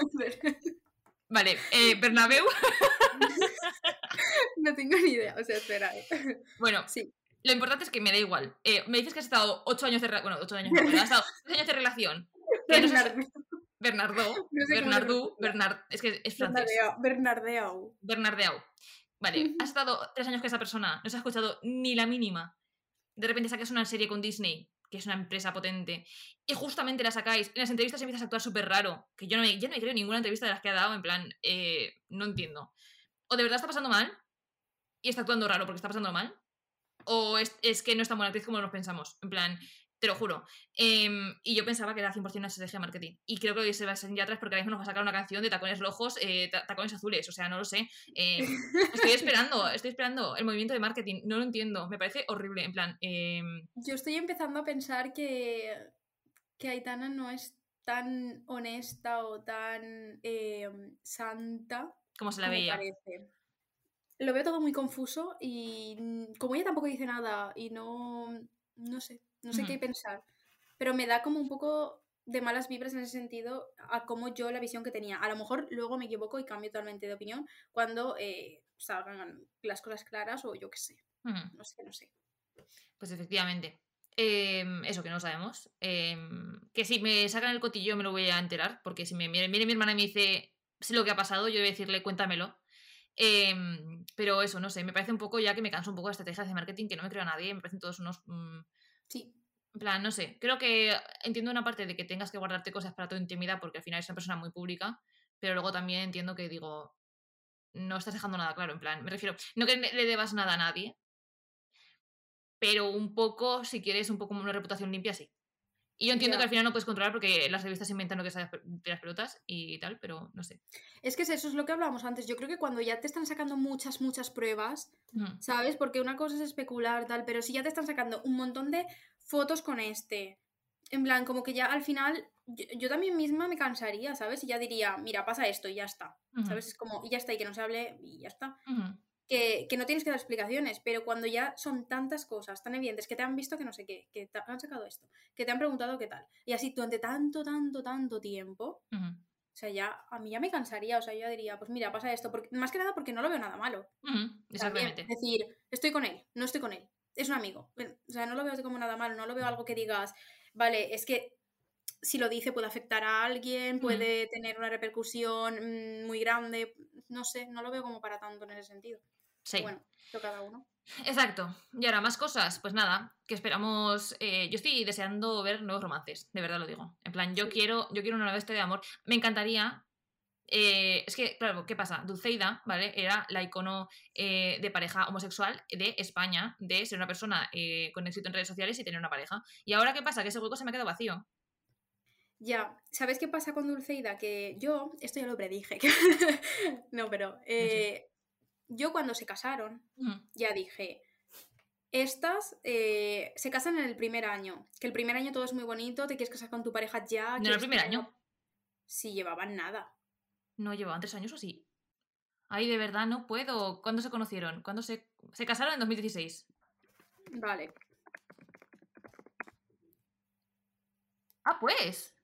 Vale, eh, Bernabeu. <laughs> no tengo ni idea, o sea, espera. Eh. Bueno, sí. Lo importante es que me da igual. Eh, me dices que has estado ocho años de relación. Bueno, ocho años, no, has estado años de relación. Bernardo. Bernardo. Bernard, es que es francés. Bernardeo. Bernardeo. Vale, has estado tres años con esa persona, no se ha escuchado ni la mínima. De repente sacas una serie con Disney, que es una empresa potente, y justamente la sacáis. En las entrevistas empiezas a actuar súper raro, que yo no, me, yo no me creo ninguna entrevista de las que ha dado, en plan, eh, no entiendo. O de verdad está pasando mal, y está actuando raro porque está pasando mal, o es, es que no es tan buena actriz como nos pensamos. En plan, te lo juro. Em, y yo pensaba que era 100% una estrategia de marketing. Y creo que se va a ya atrás porque ahora mismo nos va a sacar una canción de tacones rojos, eh, tacones azules. O sea, no lo sé. Em, estoy <laughs> esperando, estoy esperando el movimiento de marketing. No lo entiendo. Me parece horrible. En plan. Em, yo estoy empezando a pensar que, que Aitana no es tan honesta o tan santa como se la veía. Lo veo todo muy confuso y como ella tampoco dice nada y no, no sé, no sé qué pensar. Pero me da como un poco de malas vibras en ese sentido a como yo la visión que tenía. A lo mejor luego me equivoco y cambio totalmente de opinión cuando eh, salgan las cosas claras o yo qué sé. No sé, no sé. Pues efectivamente. Em, eso que no sabemos. Em, que si me sacan el cotillo me lo voy a enterar, porque si me viene mi hermana y me dice sé lo que ha pasado, yo voy a decirle cuéntamelo. Em, pero eso, no sé, me parece un poco ya que me canso un poco de estrategias de marketing, que no me creo a nadie, me parecen todos unos mm, Sí. En plan, no sé, creo que entiendo una parte de que tengas que guardarte cosas para tu intimidad porque al final es una persona muy pública, pero luego también entiendo que digo, no estás dejando nada claro, en plan, me refiero, no que le debas nada a nadie, pero un poco, si quieres, un poco una reputación limpia, sí. Y yo entiendo que al final no puedes controlar porque las revistas inventan lo que sabes de las pelotas y tal, pero no sé. Es que eso es lo que hablábamos antes. Yo creo que cuando ya te están sacando muchas, muchas pruebas, ¿sabes? Porque una cosa es especular, tal, pero si ya te están sacando un montón de fotos con este, en plan, como que ya al final yo, también misma me cansaría, ¿sabes? Y ya diría, mira, pasa esto y ya está, ¿sabes? Es como, y ya está, y que no se hable y ya está que, no tienes que dar explicaciones, pero cuando ya son tantas cosas tan evidentes que te han visto que no sé qué, que te han sacado esto, que te han preguntado qué tal, y así durante tanto, tanto, tanto tiempo, o sea, ya a mí ya me cansaría, o sea, yo ya diría, pues mira, pasa esto, porque, más que nada porque no lo veo nada malo. Exactamente. es decir, estoy con él, no estoy con él, es un amigo, o sea, no lo veo como nada malo, no lo veo algo que digas, vale, es que si lo dice puede afectar a alguien, puede tener una repercusión mm, muy grande, no sé, no lo veo como para tanto en ese sentido. Sí. Bueno, cada uno. Exacto. Y ahora, más cosas. Pues nada, que esperamos. Eh, yo estoy deseando ver nuevos romances, de verdad lo digo. En plan, yo quiero, yo quiero una nueva historia de amor. Me encantaría. Eh, es que, claro, ¿qué pasa? Dulceida, ¿vale? Era la icono eh, de pareja homosexual de España, de ser una persona con éxito en redes sociales y tener una pareja. Y ahora, ¿qué pasa? Que ese hueco se me ha quedado vacío. Ya, ¿sabes qué pasa con Dulceida? Que yo, esto ya lo predije. <laughs> no, pero yo cuando se casaron, ya dije, estas eh, se casan en el primer año, que el primer año todo es muy bonito, te quieres casar con tu pareja ya. ¿No era el primer año? Sí, llevaban nada. ¿No llevaban tres años o sí? Ay, de verdad, no puedo. ¿Cuándo se conocieron? ¿Cuándo se... Se casaron en 2016. Vale. Ah, pues.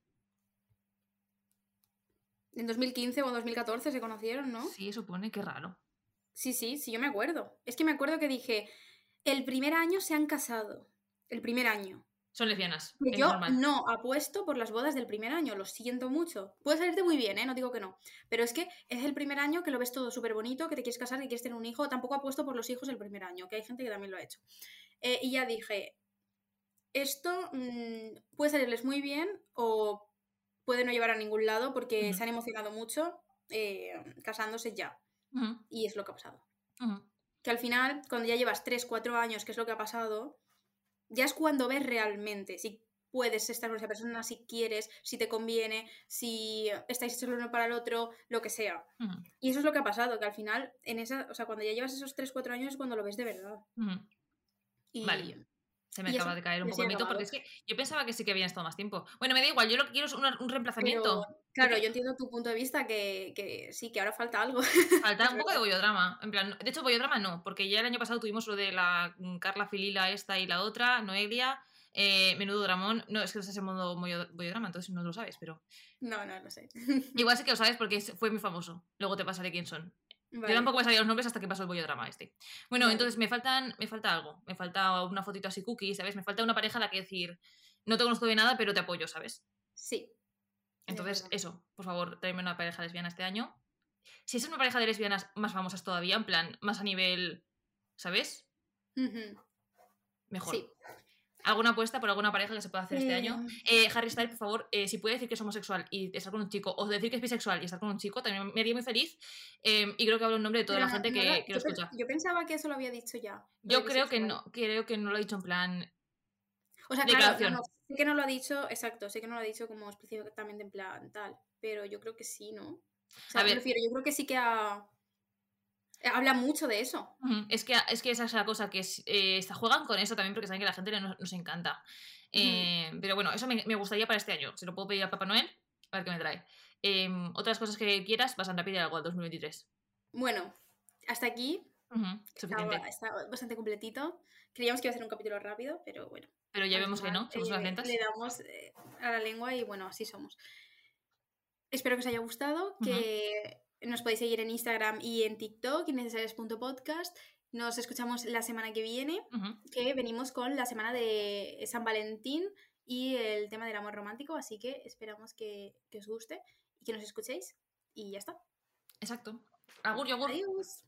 En 2015 o 2014 se conocieron, ¿no? Sí, supone, qué raro. Sí, sí, sí, yo me acuerdo. Es que me acuerdo que dije, el primer año se han casado. El primer año. Son lesbianas. yo no apuesto por las bodas del primer año, lo siento mucho. Puede salirte muy bien, ¿eh? No digo que no. Pero es que es el primer año que lo ves todo súper bonito, que te quieres casar, que quieres tener un hijo. Tampoco apuesto por los hijos el primer año, que hay gente que también lo ha hecho. Eh, y ya dije, esto mm, puede salirles muy bien o puede no llevar a ningún lado porque se han emocionado mucho eh, casándose ya. Y es lo que ha pasado. Que al final, cuando ya llevas 3, 4 años, que es lo que ha pasado, ya es cuando ves realmente si puedes estar con esa persona, si quieres, si te conviene, si estáis hechos el uno para el otro, lo que sea. Y eso es lo que ha pasado, que al final, en esa, o sea, cuando ya llevas esos 3, 4 años es cuando lo ves de verdad. y, vale. Se me acaba de caer un poco el mito porque es que yo pensaba que sí que habían estado más tiempo. Bueno, me da igual, yo lo que quiero es un, reemplazamiento. claro, yo entiendo tu punto de vista que, que, sí, que ahora falta algo. Falta un <laughs> poco de bollodrama. En plan, de hecho, bollodrama no, porque ya el año pasado tuvimos lo de la Carla Filila esta y la otra, Noelia. Eh, menudo dramón. No, es que no estás en modo bollodrama, entonces no lo sabes, pero. No, no lo sé. Igual sí que lo <laughs> sabes porque fue muy famoso. Luego te pasaré quién son. Yo tampoco me sabía los nombres hasta que pasó el bollo drama este. Bueno, entonces me faltan, me falta algo. Me falta una fotito así cookie, ¿sabes? Me falta una pareja a la que decir, no te conozco de nada, pero te apoyo, ¿sabes? Sí. Entonces, eso, por favor, tráeme una pareja lesbiana este año. Si es una pareja de lesbianas más famosas todavía, en plan, más a nivel, ¿sabes? Mejor. Sí alguna apuesta por alguna pareja que se pueda hacer este año. Eh, Harry Styles, por favor, eh, si puede decir que es homosexual y estar con un chico, o decir que es bisexual y estar con un chico, también me haría muy feliz. Em, y creo que hablo en nombre de toda la gente que, lo escucha. Yo pensaba que eso lo había dicho ya. Yo creo que no, creo que no lo ha dicho en plan. O sea, claro, sé que no lo ha dicho, exacto, sé que no lo ha dicho como específicamente en plan tal, pero yo creo que sí, ¿no? O sea, a ver, prefiero, yo creo que sí que ha Habla mucho de eso. Es que, es que esa es la cosa, que eh, juegan con eso también porque saben que a la gente nos, encanta. Eh, pero bueno, eso me, gustaría para este año. Se lo puedo pedir a Papá Noel, a ver qué me trae. Em, otras cosas que quieras, vas a pedir algo al 2023. Bueno, hasta aquí. está, bastante completito. Creíamos que iba a ser un capítulo rápido, pero bueno. Pero ya vemos que no, somos unas lentas. Le damos eh, a la lengua y bueno, así somos. Espero que os haya gustado, que nos podéis seguir en Instagram y en TikTok, innecesarias.podcast. Nos escuchamos la semana que viene, que venimos con la semana de San Valentín y el tema del amor romántico, así que esperamos que, os guste y que nos escuchéis. Y ya está. Exacto. Agur. Adiós.